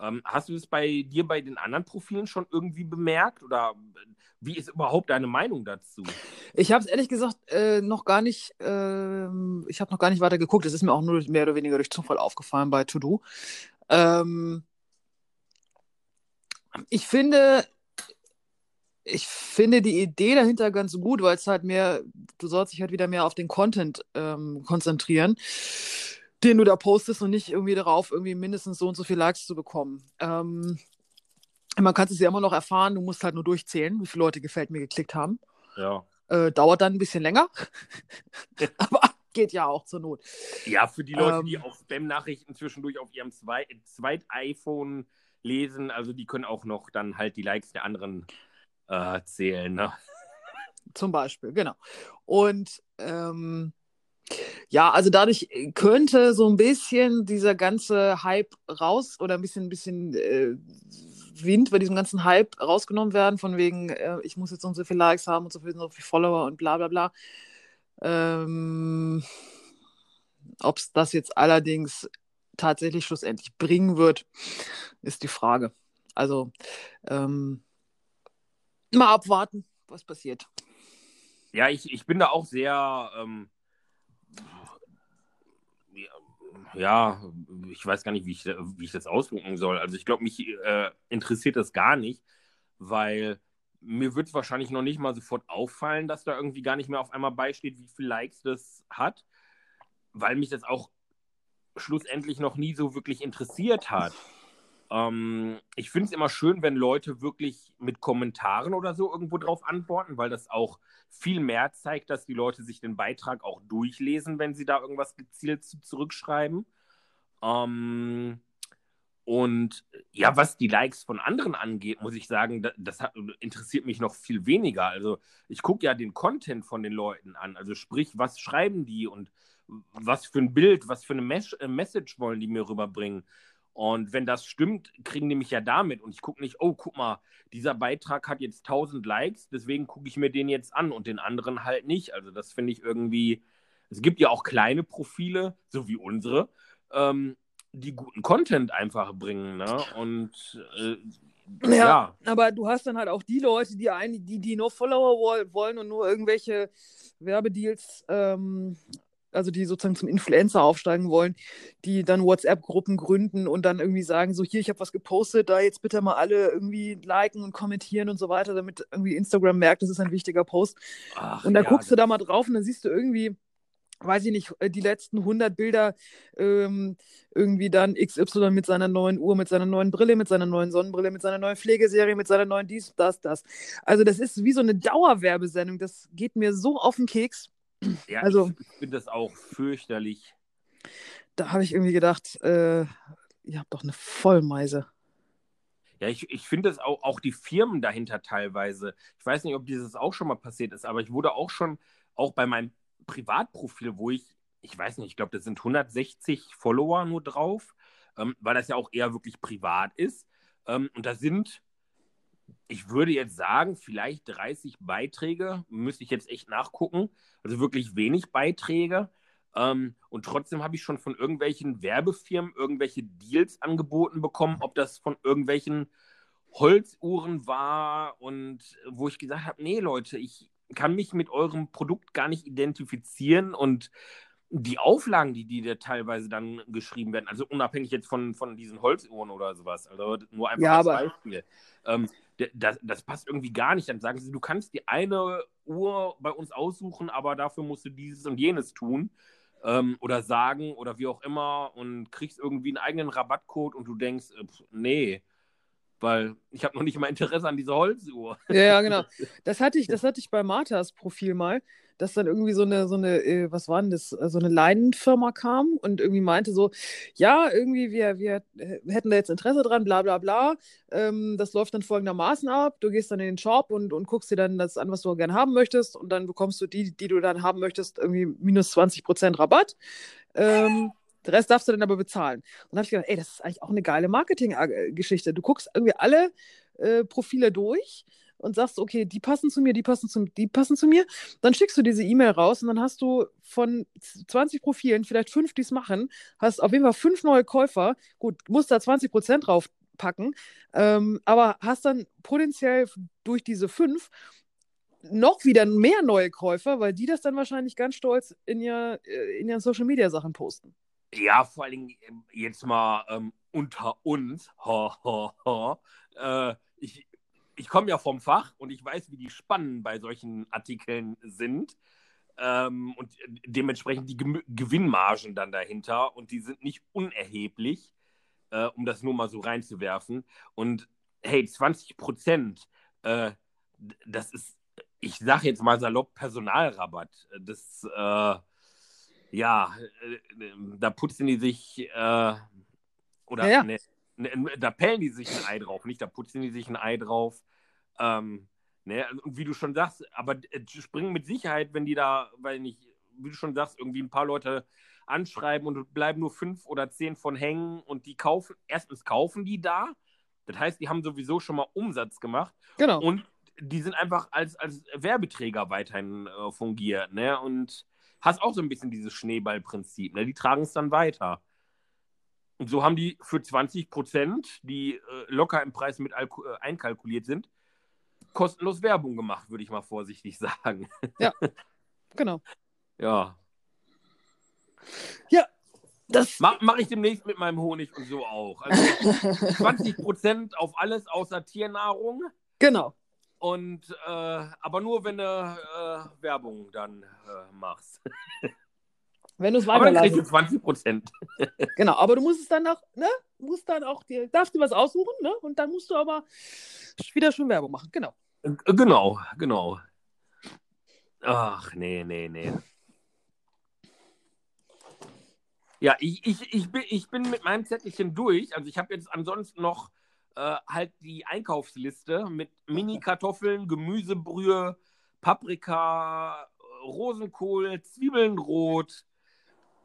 Ähm, hast du das bei dir bei den anderen Profilen schon irgendwie bemerkt? Oder wie ist überhaupt deine Meinung dazu? Ich habe es ehrlich gesagt äh, noch gar nicht, ähm, ich habe noch gar nicht weiter geguckt. Es ist mir auch nur mehr oder weniger durch Zufall aufgefallen bei To Do. Ähm, ich finde, ich finde die Idee dahinter ganz gut, weil es halt mehr, du sollst dich halt wieder mehr auf den Content ähm, konzentrieren, den du da postest und nicht irgendwie darauf, irgendwie mindestens so und so viele Likes zu bekommen. Ähm, man kann es ja immer noch erfahren, du musst halt nur durchzählen, wie viele Leute gefällt mir geklickt haben. Ja. Äh, dauert dann ein bisschen länger, [LAUGHS] aber geht ja auch zur Not. Ja, für die Leute, Ähm. die auch Spam-Nachrichten zwischendurch auf ihrem Zwei- Zweit-iPhone lesen, also die können auch noch dann halt die Likes der anderen äh, zählen. Ne? Zum Beispiel, genau. Und ähm, ja, also dadurch könnte so ein bisschen dieser ganze Hype raus oder ein bisschen, ein bisschen äh, Wind bei diesem ganzen Hype rausgenommen werden, von wegen, äh, ich muss jetzt so und so viele Likes haben und so viele, so viele Follower und bla bla bla. Ähm, Ob es das jetzt allerdings tatsächlich schlussendlich bringen wird, ist die Frage. Also ähm, mal abwarten, was passiert. Ja, ich, ich bin da auch sehr, ähm, ja, ich weiß gar nicht, wie ich, wie ich das ausdrücken soll. Also ich glaube, mich äh, interessiert das gar nicht, weil mir wird wahrscheinlich noch nicht mal sofort auffallen, dass da irgendwie gar nicht mehr auf einmal beisteht, wie viele Likes das hat, weil mich das auch schlussendlich noch nie so wirklich interessiert hat. Ähm, ich finde es immer schön, wenn Leute wirklich mit Kommentaren oder so irgendwo drauf antworten, weil das auch viel mehr zeigt, dass die Leute sich den Beitrag auch durchlesen, wenn sie da irgendwas gezielt zu zurückschreiben. Ähm, und ja, was die Likes von anderen angeht, muss ich sagen, das, das hat, interessiert mich noch viel weniger. Also ich gucke ja den Content von den Leuten an. Also sprich, was schreiben die und was für ein Bild, was für eine Mes äh, Message wollen die mir rüberbringen. Und wenn das stimmt, kriegen die mich ja damit. Und ich gucke nicht, oh, guck mal, dieser Beitrag hat jetzt 1000 Likes, deswegen gucke ich mir den jetzt an und den anderen halt nicht. Also das finde ich irgendwie, es gibt ja auch kleine Profile, so wie unsere, ähm, die guten Content einfach bringen. Ne? Und äh, ja, ja, aber du hast dann halt auch die Leute, die, ein, die, die nur Follower wollen und nur irgendwelche Werbedeals, ähm, also die sozusagen zum Influencer aufsteigen wollen, die dann WhatsApp-Gruppen gründen und dann irgendwie sagen, so hier, ich habe was gepostet, da jetzt bitte mal alle irgendwie liken und kommentieren und so weiter, damit irgendwie Instagram merkt, das ist ein wichtiger Post. Ach, und dann ja, guckst du da mal drauf und dann siehst du irgendwie, weiß ich nicht, äh, die letzten 100 Bilder ähm, irgendwie dann XY mit seiner neuen Uhr, mit seiner neuen Brille, mit seiner neuen Sonnenbrille, mit seiner neuen Pflegeserie, mit seiner neuen dies, das, das. Also das ist wie so eine Dauerwerbesendung. Das geht mir so auf den Keks. Ja, also, ich finde das auch fürchterlich. Da habe ich irgendwie gedacht, äh, ihr habt doch eine Vollmeise. Ja, ich, ich finde es auch, auch die Firmen dahinter teilweise. Ich weiß nicht, ob dieses auch schon mal passiert ist, aber ich wurde auch schon, auch bei meinem Privatprofil, wo ich, ich weiß nicht, ich glaube, da sind 160 Follower nur drauf, ähm, weil das ja auch eher wirklich privat ist. Ähm, und da sind, ich würde jetzt sagen, vielleicht 30 Beiträge, müsste ich jetzt echt nachgucken. Also wirklich wenig Beiträge. Ähm, und trotzdem habe ich schon von irgendwelchen Werbefirmen irgendwelche Deals angeboten bekommen, ob das von irgendwelchen Holzuhren war und wo ich gesagt habe, nee Leute, ich, kann mich mit eurem Produkt gar nicht identifizieren und die Auflagen, die, die da teilweise dann geschrieben werden, also unabhängig jetzt von, von diesen Holzuhren oder sowas, also nur einfach ja, als Beispiel, ähm, das, das passt irgendwie gar nicht. Dann sagen sie, du kannst die eine Uhr bei uns aussuchen, aber dafür musst du dieses und jenes tun ähm, oder sagen oder wie auch immer und kriegst irgendwie einen eigenen Rabattcode und du denkst, äh, pff, nee, weil ich habe noch nicht mal Interesse an dieser Holzuhr. Ja, ja, genau. [LAUGHS] Das hatte ich, das hatte ich bei Marthas Profil mal, dass dann irgendwie so eine, so eine, äh, was war denn das, so eine Leinenfirma kam und irgendwie meinte so, ja, irgendwie wir, wir hätten da jetzt Interesse dran, bla bla bla. Ähm, das läuft dann folgendermaßen ab. Du gehst dann in den Shop und, und guckst dir dann das an, was du gerne haben möchtest und dann bekommst du die, die du dann haben möchtest, irgendwie minus 20% Rabatt. Ähm, den Rest darfst du dann aber bezahlen. Und dann habe ich gedacht, ey, das ist eigentlich auch eine geile Marketing-Geschichte. Du guckst irgendwie alle äh, Profile durch und sagst, okay, die passen zu mir, die passen zu, die passen zu mir. Dann schickst du diese E-Mail raus und dann hast du von 20 Profilen vielleicht fünf, die es machen, hast auf jeden Fall fünf neue Käufer. Gut, musst da 20 Prozent drauf packen, ähm, aber hast dann potenziell durch diese fünf noch wieder mehr neue Käufer, weil die das dann wahrscheinlich ganz stolz in, ihr, äh, in ihren Social Media Sachen posten. Ja, vor allen Dingen ähm, jetzt mal ähm, unter uns. Ha, ha, ha. Äh, ich ich komme ja vom Fach und ich weiß, wie die Spannen bei solchen Artikeln sind. Ähm, und dementsprechend die Ge Gewinnmargen dann dahinter. Und die sind nicht unerheblich, äh, um das nur mal so reinzuwerfen. Und hey, 20 Prozent, äh, das ist, ich sage jetzt mal salopp, Personalrabatt. Das, äh, ja, äh, da putzen die sich, äh, oder ja, ja. Ne, da pellen die sich ein Ei drauf, nicht, da putzen die sich ein Ei drauf. Ähm, ne, und wie du schon sagst, aber äh, springen mit Sicherheit, wenn die da, weil nicht, wie du schon sagst, irgendwie ein paar Leute anschreiben und bleiben nur fünf oder zehn von hängen und die kaufen, erstens kaufen die da, das heißt, die haben sowieso schon mal Umsatz gemacht. Genau. Und die sind einfach als, als Werbeträger weiterhin äh, fungiert, ne? Und hast auch so ein bisschen dieses Schneeballprinzip. Ne? Die tragen es dann weiter. Und so haben die für 20 Prozent, die äh, locker im Preis mit äh, einkalkuliert sind, kostenlos Werbung gemacht, würde ich mal vorsichtig [LAUGHS] sagen. Ja, genau. Ja. Ja, Das Mach, mach ich demnächst mit meinem Honig und so auch. Also [LAUGHS] 20% auf alles außer Tiernahrung. genau. Und äh, aber nur wenn du äh, Werbung dann äh, machst. [LAUGHS] Wenn du es Aber dann kriegst du weiterlassen. 20 Prozent. [LAUGHS] Genau, aber du musst es dann auch, ne? Musst dann auch dir, darfst dir was aussuchen, ne? Und dann musst du aber wieder schön Werbung machen. Genau. Genau, genau. Ach, nee, nee, nee. Ja, ich, ich, ich, bin, ich bin mit meinem Zettelchen durch. Also ich habe jetzt ansonsten noch äh, halt die Einkaufsliste mit Mini-Kartoffeln, Gemüsebrühe, Paprika, Rosenkohl, Zwiebeln rot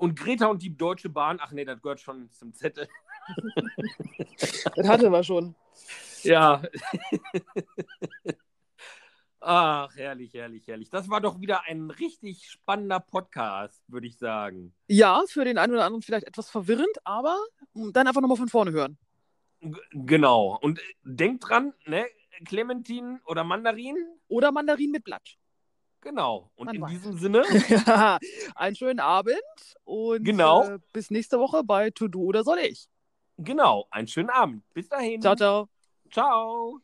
und Greta und die Deutsche Bahn. Ach nee, das gehört schon zum Zettel. [LAUGHS] Das hatte wir schon. Ja. [LAUGHS] Ach, herrlich, herrlich, herrlich. Das war doch wieder ein richtig spannender Podcast, würde ich sagen. Ja, für den einen oder anderen vielleicht etwas verwirrend, aber dann einfach nochmal von vorne hören. G genau. Und äh, denkt dran, ne? Clementin oder Mandarin? Oder Mandarin mit Blatt. Genau. Und Man in weiß. diesem Sinne, [LAUGHS] Ja, einen schönen Abend und Genau. äh, bis nächste Woche bei To Do oder soll ich. genau, einen schönen Abend. Bis dahin. Ciao, ciao. Ciao.